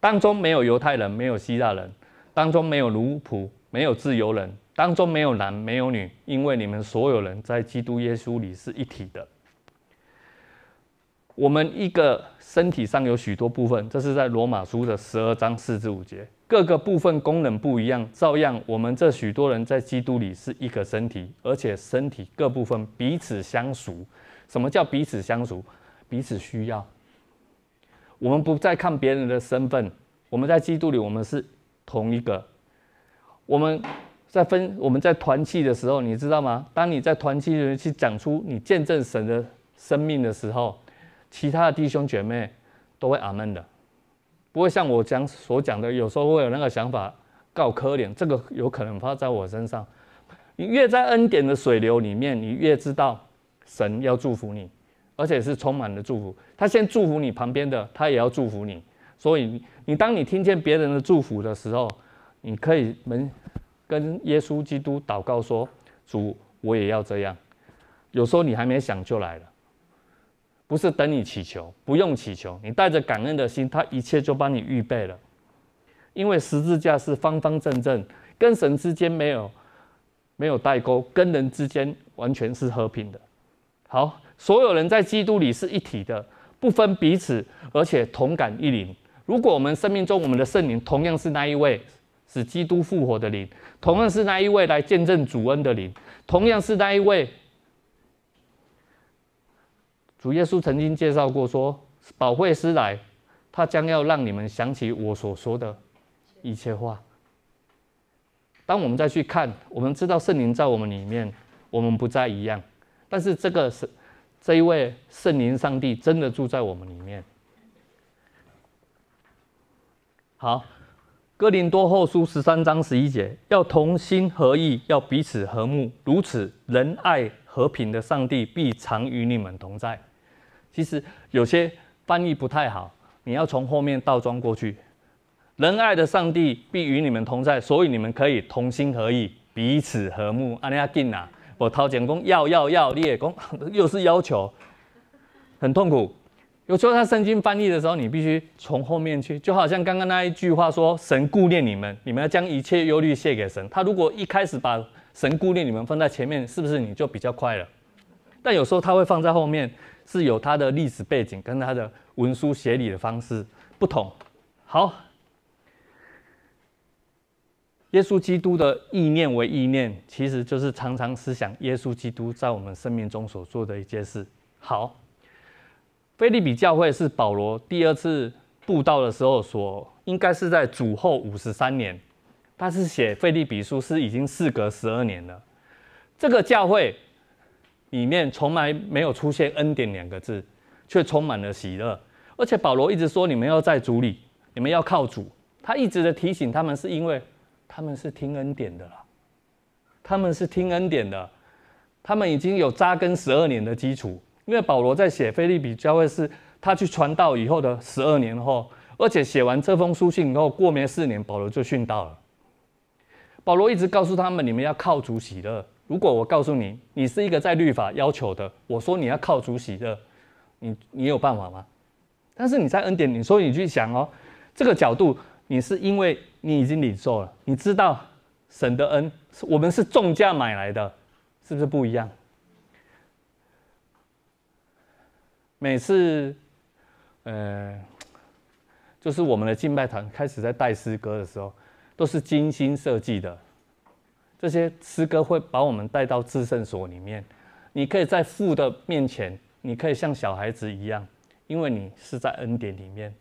Speaker 1: 当中没有犹太人，没有希腊人；当中没有奴仆，没有自由人；当中没有男，没有女，因为你们所有人在基督耶稣里是一体的。我们一个身体上有许多部分，这是在罗马书的十二章四至五节。”各个部分功能不一样，照样我们这许多人在基督里是一个身体，而且身体各部分彼此相熟。什么叫彼此相熟？彼此需要。我们不再看别人的身份，我们在基督里，我们是同一个。我们在分，我们在团契的时候，你知道吗？当你在团契里面去讲出你见证神的生命的时候，其他的弟兄姐妹都会阿门的。不会像我讲所讲的，有时候会有那个想法，告可怜，这个有可能发在我身上。你越在恩典的水流里面，你越知道神要祝福你，而且是充满了祝福。他先祝福你旁边的，他也要祝福你。所以你当你听见别人的祝福的时候，你可以门跟耶稣基督祷告说：“主，我也要这样。”有时候你还没想就来了。不是等你祈求，不用祈求，你带着感恩的心，他一切就帮你预备了。因为十字架是方方正正，跟神之间没有没有代沟，跟人之间完全是和平的。好，所有人在基督里是一体的，不分彼此，而且同感一灵。如果我们生命中我们的圣灵同样是那一位使基督复活的灵，同样是那一位来见证主恩的灵，同样是那一位。主耶稣曾经介绍过说，说保惠师来，他将要让你们想起我所说的一切话。当我们再去看，我们知道圣灵在我们里面，我们不再一样。但是这个是这一位圣灵上帝真的住在我们里面。好，哥林多后书十三章十一节，要同心合意，要彼此和睦，如此仁爱和平的上帝必常与你们同在。其实有些翻译不太好，你要从后面倒装过去。仁爱的上帝必与你们同在，所以你们可以同心合意，彼此和睦。阿尼亚进呐，我掏钱工要要要，你也讲 <laughs> 又是要求，很痛苦。有时候他圣经翻译的时候，你必须从后面去，就好像刚刚那一句话说：“神顾念你们，你们要将一切忧虑卸给神。”他如果一开始把神顾念你们放在前面，是不是你就比较快了？但有时候他会放在后面，是有他的历史背景跟他的文书写理的方式不同。好。耶稣基督的意念为意念，其实就是常常思想耶稣基督在我们生命中所做的一件事。好，腓利比教会是保罗第二次布道的时候所，应该是在主后五十三年，他是写腓利比书是已经事隔十二年了。这个教会里面从来没有出现恩典两个字，却充满了喜乐。而且保罗一直说你们要在主里，你们要靠主。他一直的提醒他们，是因为。他们是听恩典的了，他们是听恩典的，他们已经有扎根十二年的基础。因为保罗在写腓利比教会是他去传道以后的十二年后，而且写完这封书信以后，过没四年，保罗就殉道了。保罗一直告诉他们：你们要靠主喜乐。如果我告诉你，你是一个在律法要求的，我说你要靠主喜乐，你你有办法吗？但是你在恩典，你说你去想哦，这个角度。你是因为你已经领受了，你知道神的恩，我们是重价买来的，是不是不一样？每次，呃，就是我们的敬拜团开始在带诗歌的时候，都是精心设计的。这些诗歌会把我们带到至圣所里面，你可以在父的面前，你可以像小孩子一样，因为你是在恩典里面，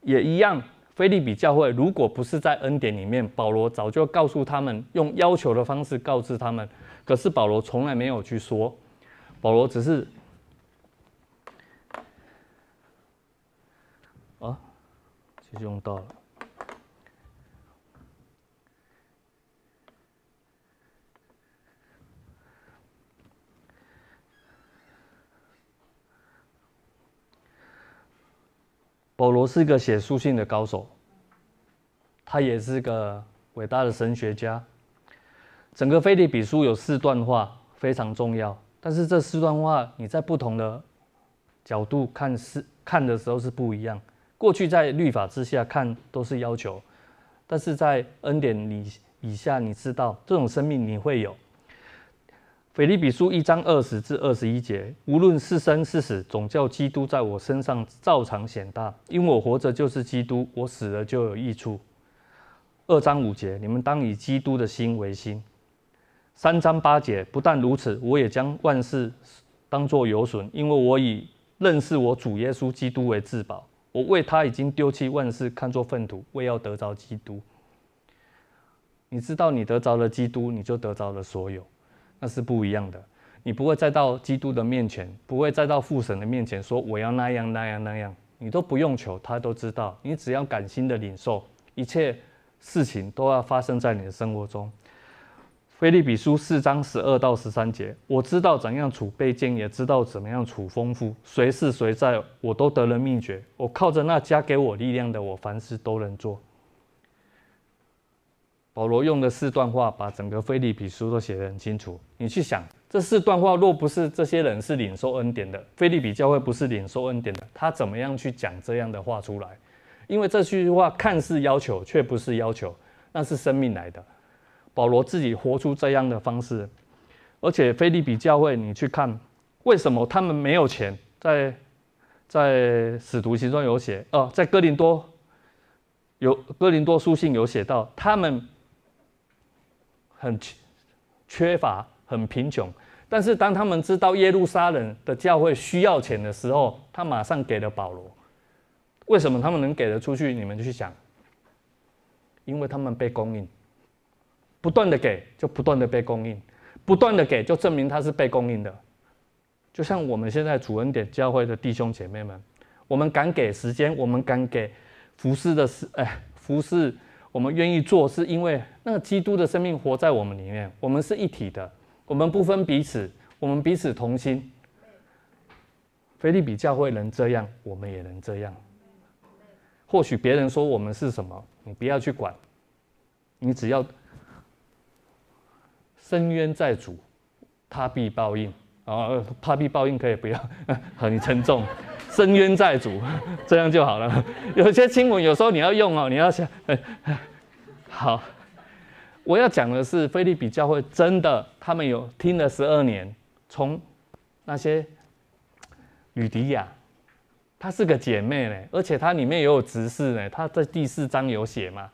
Speaker 1: 也一样。菲利比教会如果不是在恩典里面，保罗早就告诉他们，用要求的方式告知他们。可是保罗从来没有去说，保罗只是啊，其实用到了。保罗是一个写书信的高手，他也是个伟大的神学家。整个腓立比书有四段话非常重要，但是这四段话你在不同的角度看是看的时候是不一样。过去在律法之下看都是要求，但是在恩典里以下，你知道这种生命你会有。腓立比书一章二十至二十一节，无论是生是死，总叫基督在我身上照常显大。因为我活着就是基督，我死了就有益处。二章五节，你们当以基督的心为心。三章八节，不但如此，我也将万事当作有损，因为我以认识我主耶稣基督为至宝。我为他已经丢弃万事，看作粪土，为要得着基督。你知道，你得着了基督，你就得着了所有。那是不一样的，你不会再到基督的面前，不会再到父神的面前说我要那样那样那样，你都不用求，他都知道。你只要感心的领受，一切事情都要发生在你的生活中。腓利比书四章十二到十三节，我知道怎样处卑贱，也知道怎么样处丰富，谁是谁在，我都得了秘诀。我靠着那加给我力量的，我凡事都能做。保罗用的四段话，把整个腓立比书都写得很清楚。你去想，这四段话若不是这些人是领受恩典的，腓立比教会不是领受恩典的，他怎么样去讲这样的话出来？因为这句话看似要求，却不是要求，那是生命来的。保罗自己活出这样的方式，而且腓立比教会，你去看，为什么他们没有钱？在在使徒行传有写哦，在哥林多有哥林多书信有写到他们。很缺乏，很贫穷。但是当他们知道耶路撒冷的教会需要钱的时候，他马上给了保罗。为什么他们能给得出去？你们去想。因为他们被供应，不断的给，就不断的被供应，不断的给，就证明他是被供应的。就像我们现在主恩典教会的弟兄姐妹们，我们敢给时间，我们敢给服侍的事，哎，服侍。我们愿意做，是因为那个基督的生命活在我们里面，我们是一体的，我们不分彼此，我们彼此同心。腓利比教会能这样，我们也能这样。或许别人说我们是什么，你不要去管，你只要伸冤在主，他必报应啊！他必报应可以不要 <laughs> 很沉重，深渊在主，<laughs> 这样就好了。<laughs> 有些经文有时候你要用哦，你要想，<laughs> 好。我要讲的是，腓立比教会真的，他们有听了十二年，从那些吕迪亚，她是个姐妹呢，而且她里面也有执事呢，她在第四章有写嘛，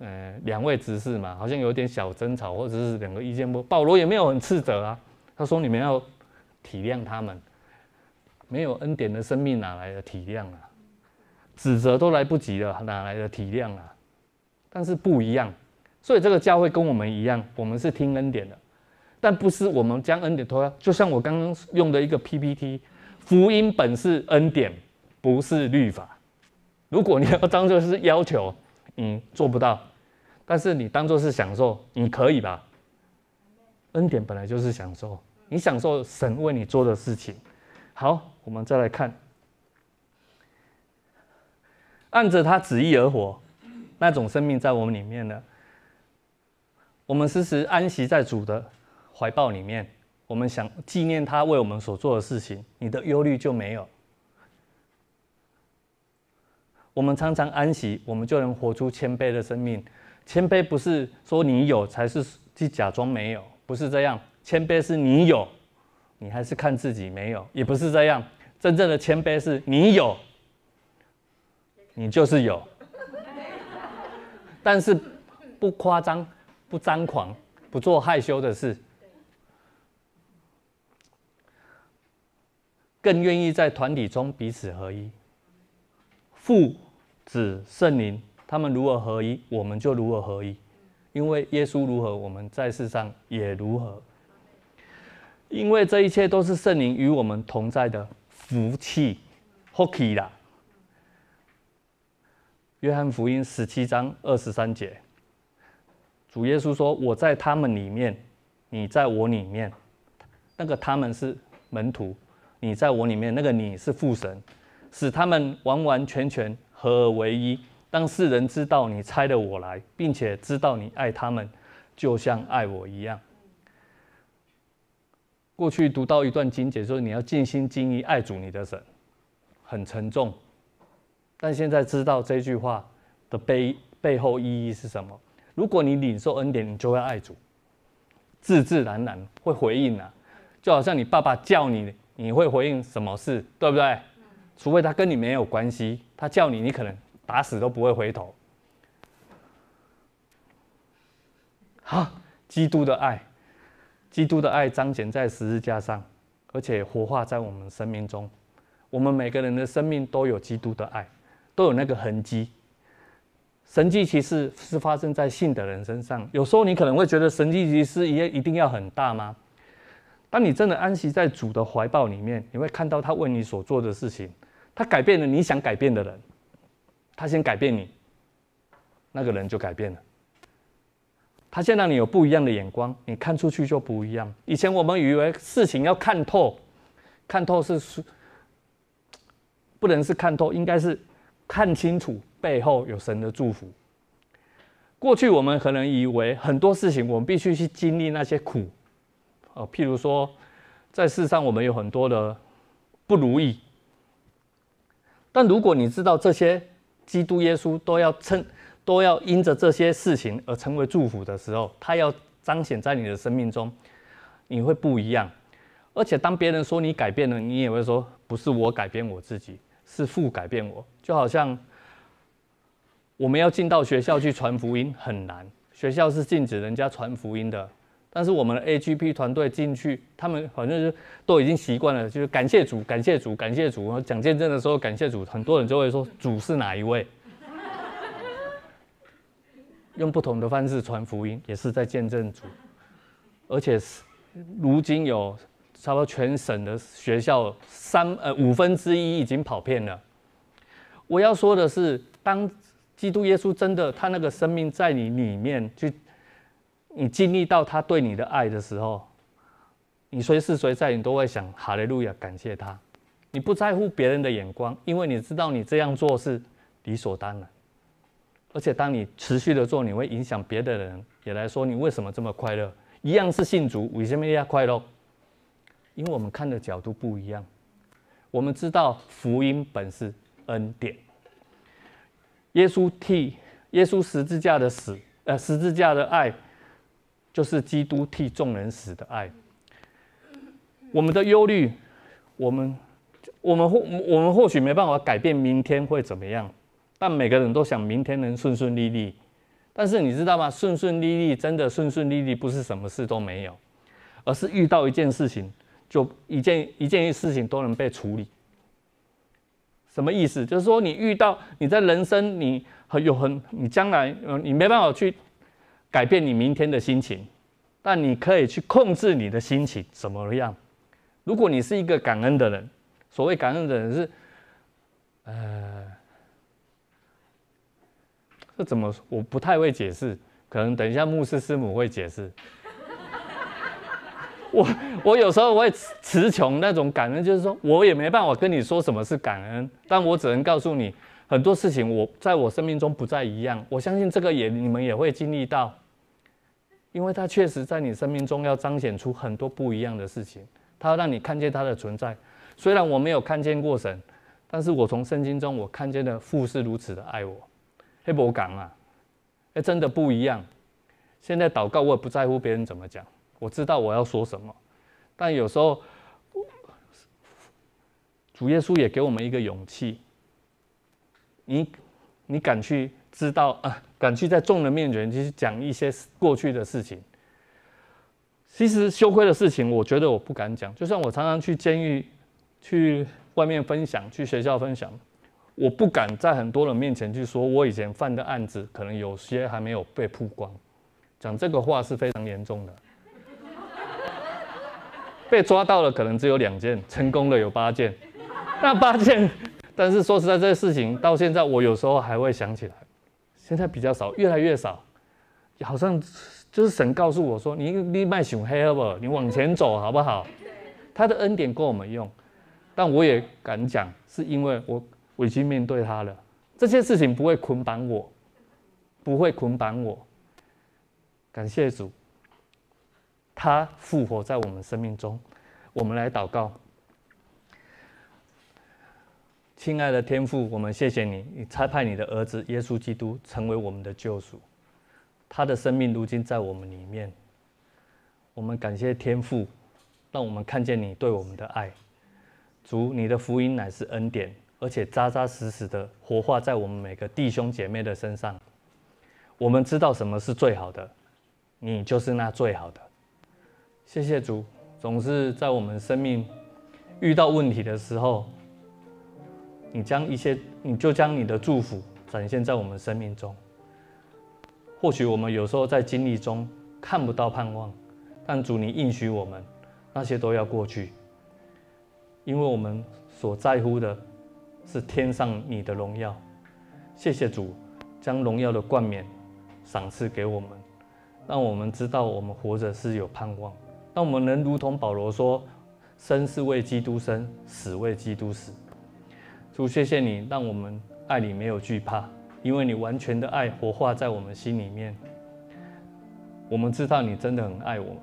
Speaker 1: 呃，两位执事嘛，好像有点小争吵，或者是两个意见不，保罗也没有很斥责啊，他说你们要体谅他们，没有恩典的生命哪来的体谅啊？指责都来不及了，哪来的体谅啊？但是不一样。所以这个教会跟我们一样，我们是听恩典的，但不是我们将恩典脱掉。就像我刚刚用的一个 PPT，福音本是恩典，不是律法。如果你要当做是要求，你做不到；但是你当做是享受，你可以吧？恩典本来就是享受，你享受神为你做的事情。好，我们再来看，按着他旨意而活，那种生命在我们里面呢？我们时时安息在主的怀抱里面，我们想纪念他为我们所做的事情，你的忧虑就没有。我们常常安息，我们就能活出谦卑的生命。谦卑不是说你有才是去假装没有，不是这样。谦卑是你有，你还是看自己没有，也不是这样。真正的谦卑是你有，你就是有，<laughs> 但是不夸张。不张狂，不做害羞的事，更愿意在团体中彼此合一。父、子、圣灵，他们如何合一，我们就如何合一。因为耶稣如何，我们在世上也如何。因为这一切都是圣灵与我们同在的福气。Hockey 啦，约翰福音十七章二十三节。主耶稣说：“我在他们里面，你在我里面。那个他们是门徒，你在我里面，那个你是父神，使他们完完全全合而为一。当世人知道你差了我来，并且知道你爱他们，就像爱我一样。”过去读到一段经节，说你要尽心尽意爱主你的神，很沉重。但现在知道这句话的背背后意义是什么？如果你领受恩典，你就会爱主，自自然然会回应啊，就好像你爸爸叫你，你会回应什么事，对不对？除非他跟你没有关系，他叫你，你可能打死都不会回头。好，基督的爱，基督的爱彰显在十字架上，而且活化在我们生命中。我们每个人的生命都有基督的爱，都有那个痕迹。神迹其实是发生在信的人身上。有时候你可能会觉得神迹其实也一定要很大吗？当你真的安息在主的怀抱里面，你会看到他为你所做的事情。他改变了你想改变的人，他先改变你，那个人就改变了。他先让你有不一样的眼光，你看出去就不一样。以前我们以为事情要看透，看透是不能是看透，应该是看清楚。背后有神的祝福。过去我们可能以为很多事情我们必须去经历那些苦，哦，譬如说，在世上我们有很多的不如意。但如果你知道这些，基督耶稣都要称，都要因着这些事情而成为祝福的时候，他要彰显在你的生命中，你会不一样。而且当别人说你改变了，你也会说不是我改变我自己，是父改变我，就好像。我们要进到学校去传福音很难，学校是禁止人家传福音的。但是我们的 AGP 团队进去，他们反正就都已经习惯了，就是感谢主，感谢主，感谢主。讲见证的时候感谢主，很多人就会说主是哪一位？用不同的方式传福音，也是在见证主。而且是如今有差不多全省的学校三呃五分之一已经跑遍了。我要说的是，当基督耶稣真的，他那个生命在你里面，去你经历到他对你的爱的时候，你随时随在你都会想哈利路亚，感谢他。你不在乎别人的眼光，因为你知道你这样做是理所当然。而且当你持续的做，你会影响别的人也来说你为什么这么快乐？一样是信主，为什么要快乐？因为我们看的角度不一样。我们知道福音本是恩典，耶稣替耶稣十字架的死，呃，十字架的爱，就是基督替众人死的爱。我们的忧虑，我们我们或我们或许没办法改变明天会怎么样，但每个人都想明天能顺顺利利。但是你知道吗？顺顺利利真的顺顺利利，不是什么事都没有，而是遇到一件事情，就一件一件事情都能被处理。什么意思？就是说你遇到你在人生你很有很你将来你没办法去改变你明天的心情，但你可以去控制你的心情怎么样？如果你是一个感恩的人，所谓感恩的人是，呃，这怎么我不太会解释，可能等一下牧师师母会解释。我我有时候会词穷那种感恩，就是说我也没办法跟你说什么是感恩，但我只能告诉你很多事情我在我生命中不再一样。我相信这个也你们也会经历到，因为它确实在你生命中要彰显出很多不一样的事情。它要让你看见它的存在，虽然我没有看见过神，但是我从圣经中我看见了父是如此的爱我。黑伯港啊，哎，真的不一样。现在祷告我也不在乎别人怎么讲，我知道我要说什么。但有时候，主耶稣也给我们一个勇气，你你敢去知道啊，敢去在众人面前去讲一些过去的事情。其实羞愧的事情，我觉得我不敢讲。就像我常常去监狱、去外面分享、去学校分享，我不敢在很多人面前去说，我以前犯的案子可能有些还没有被曝光。讲这个话是非常严重的。<laughs> 被抓到了可能只有两件，成功的有八件。<laughs> 那八件，但是说实在，这些事情到现在我有时候还会想起来。现在比较少，越来越少，好像。就是神告诉我说：“你你卖熊黑了不？你往前走好不好？”他的恩典够我们用，但我也敢讲，是因为我我已经面对他了。这些事情不会捆绑我，不会捆绑我。感谢主，他复活在我们生命中。我们来祷告，亲爱的天父，我们谢谢你，你差派你的儿子耶稣基督成为我们的救赎。他的生命如今在我们里面，我们感谢天父，让我们看见你对我们的爱。主，你的福音乃是恩典，而且扎扎实实的活化在我们每个弟兄姐妹的身上。我们知道什么是最好的，你就是那最好的。谢谢主，总是在我们生命遇到问题的时候，你将一些，你就将你的祝福展现在我们生命中。或许我们有时候在经历中看不到盼望，但主你应许我们，那些都要过去，因为我们所在乎的是天上你的荣耀。谢谢主，将荣耀的冠冕赏赐给我们，让我们知道我们活着是有盼望，让我们能如同保罗说：“生是为基督生，死为基督死。”主，谢谢你，让我们爱里没有惧怕。因为你完全的爱活化在我们心里面，我们知道你真的很爱我们。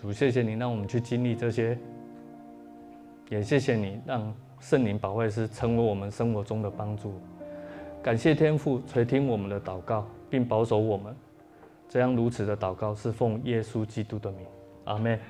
Speaker 1: 主，谢谢你让我们去经历这些，也谢谢你让圣灵保惠师成为我们生活中的帮助。感谢天父垂听我们的祷告，并保守我们。这样如此的祷告是奉耶稣基督的名，阿门。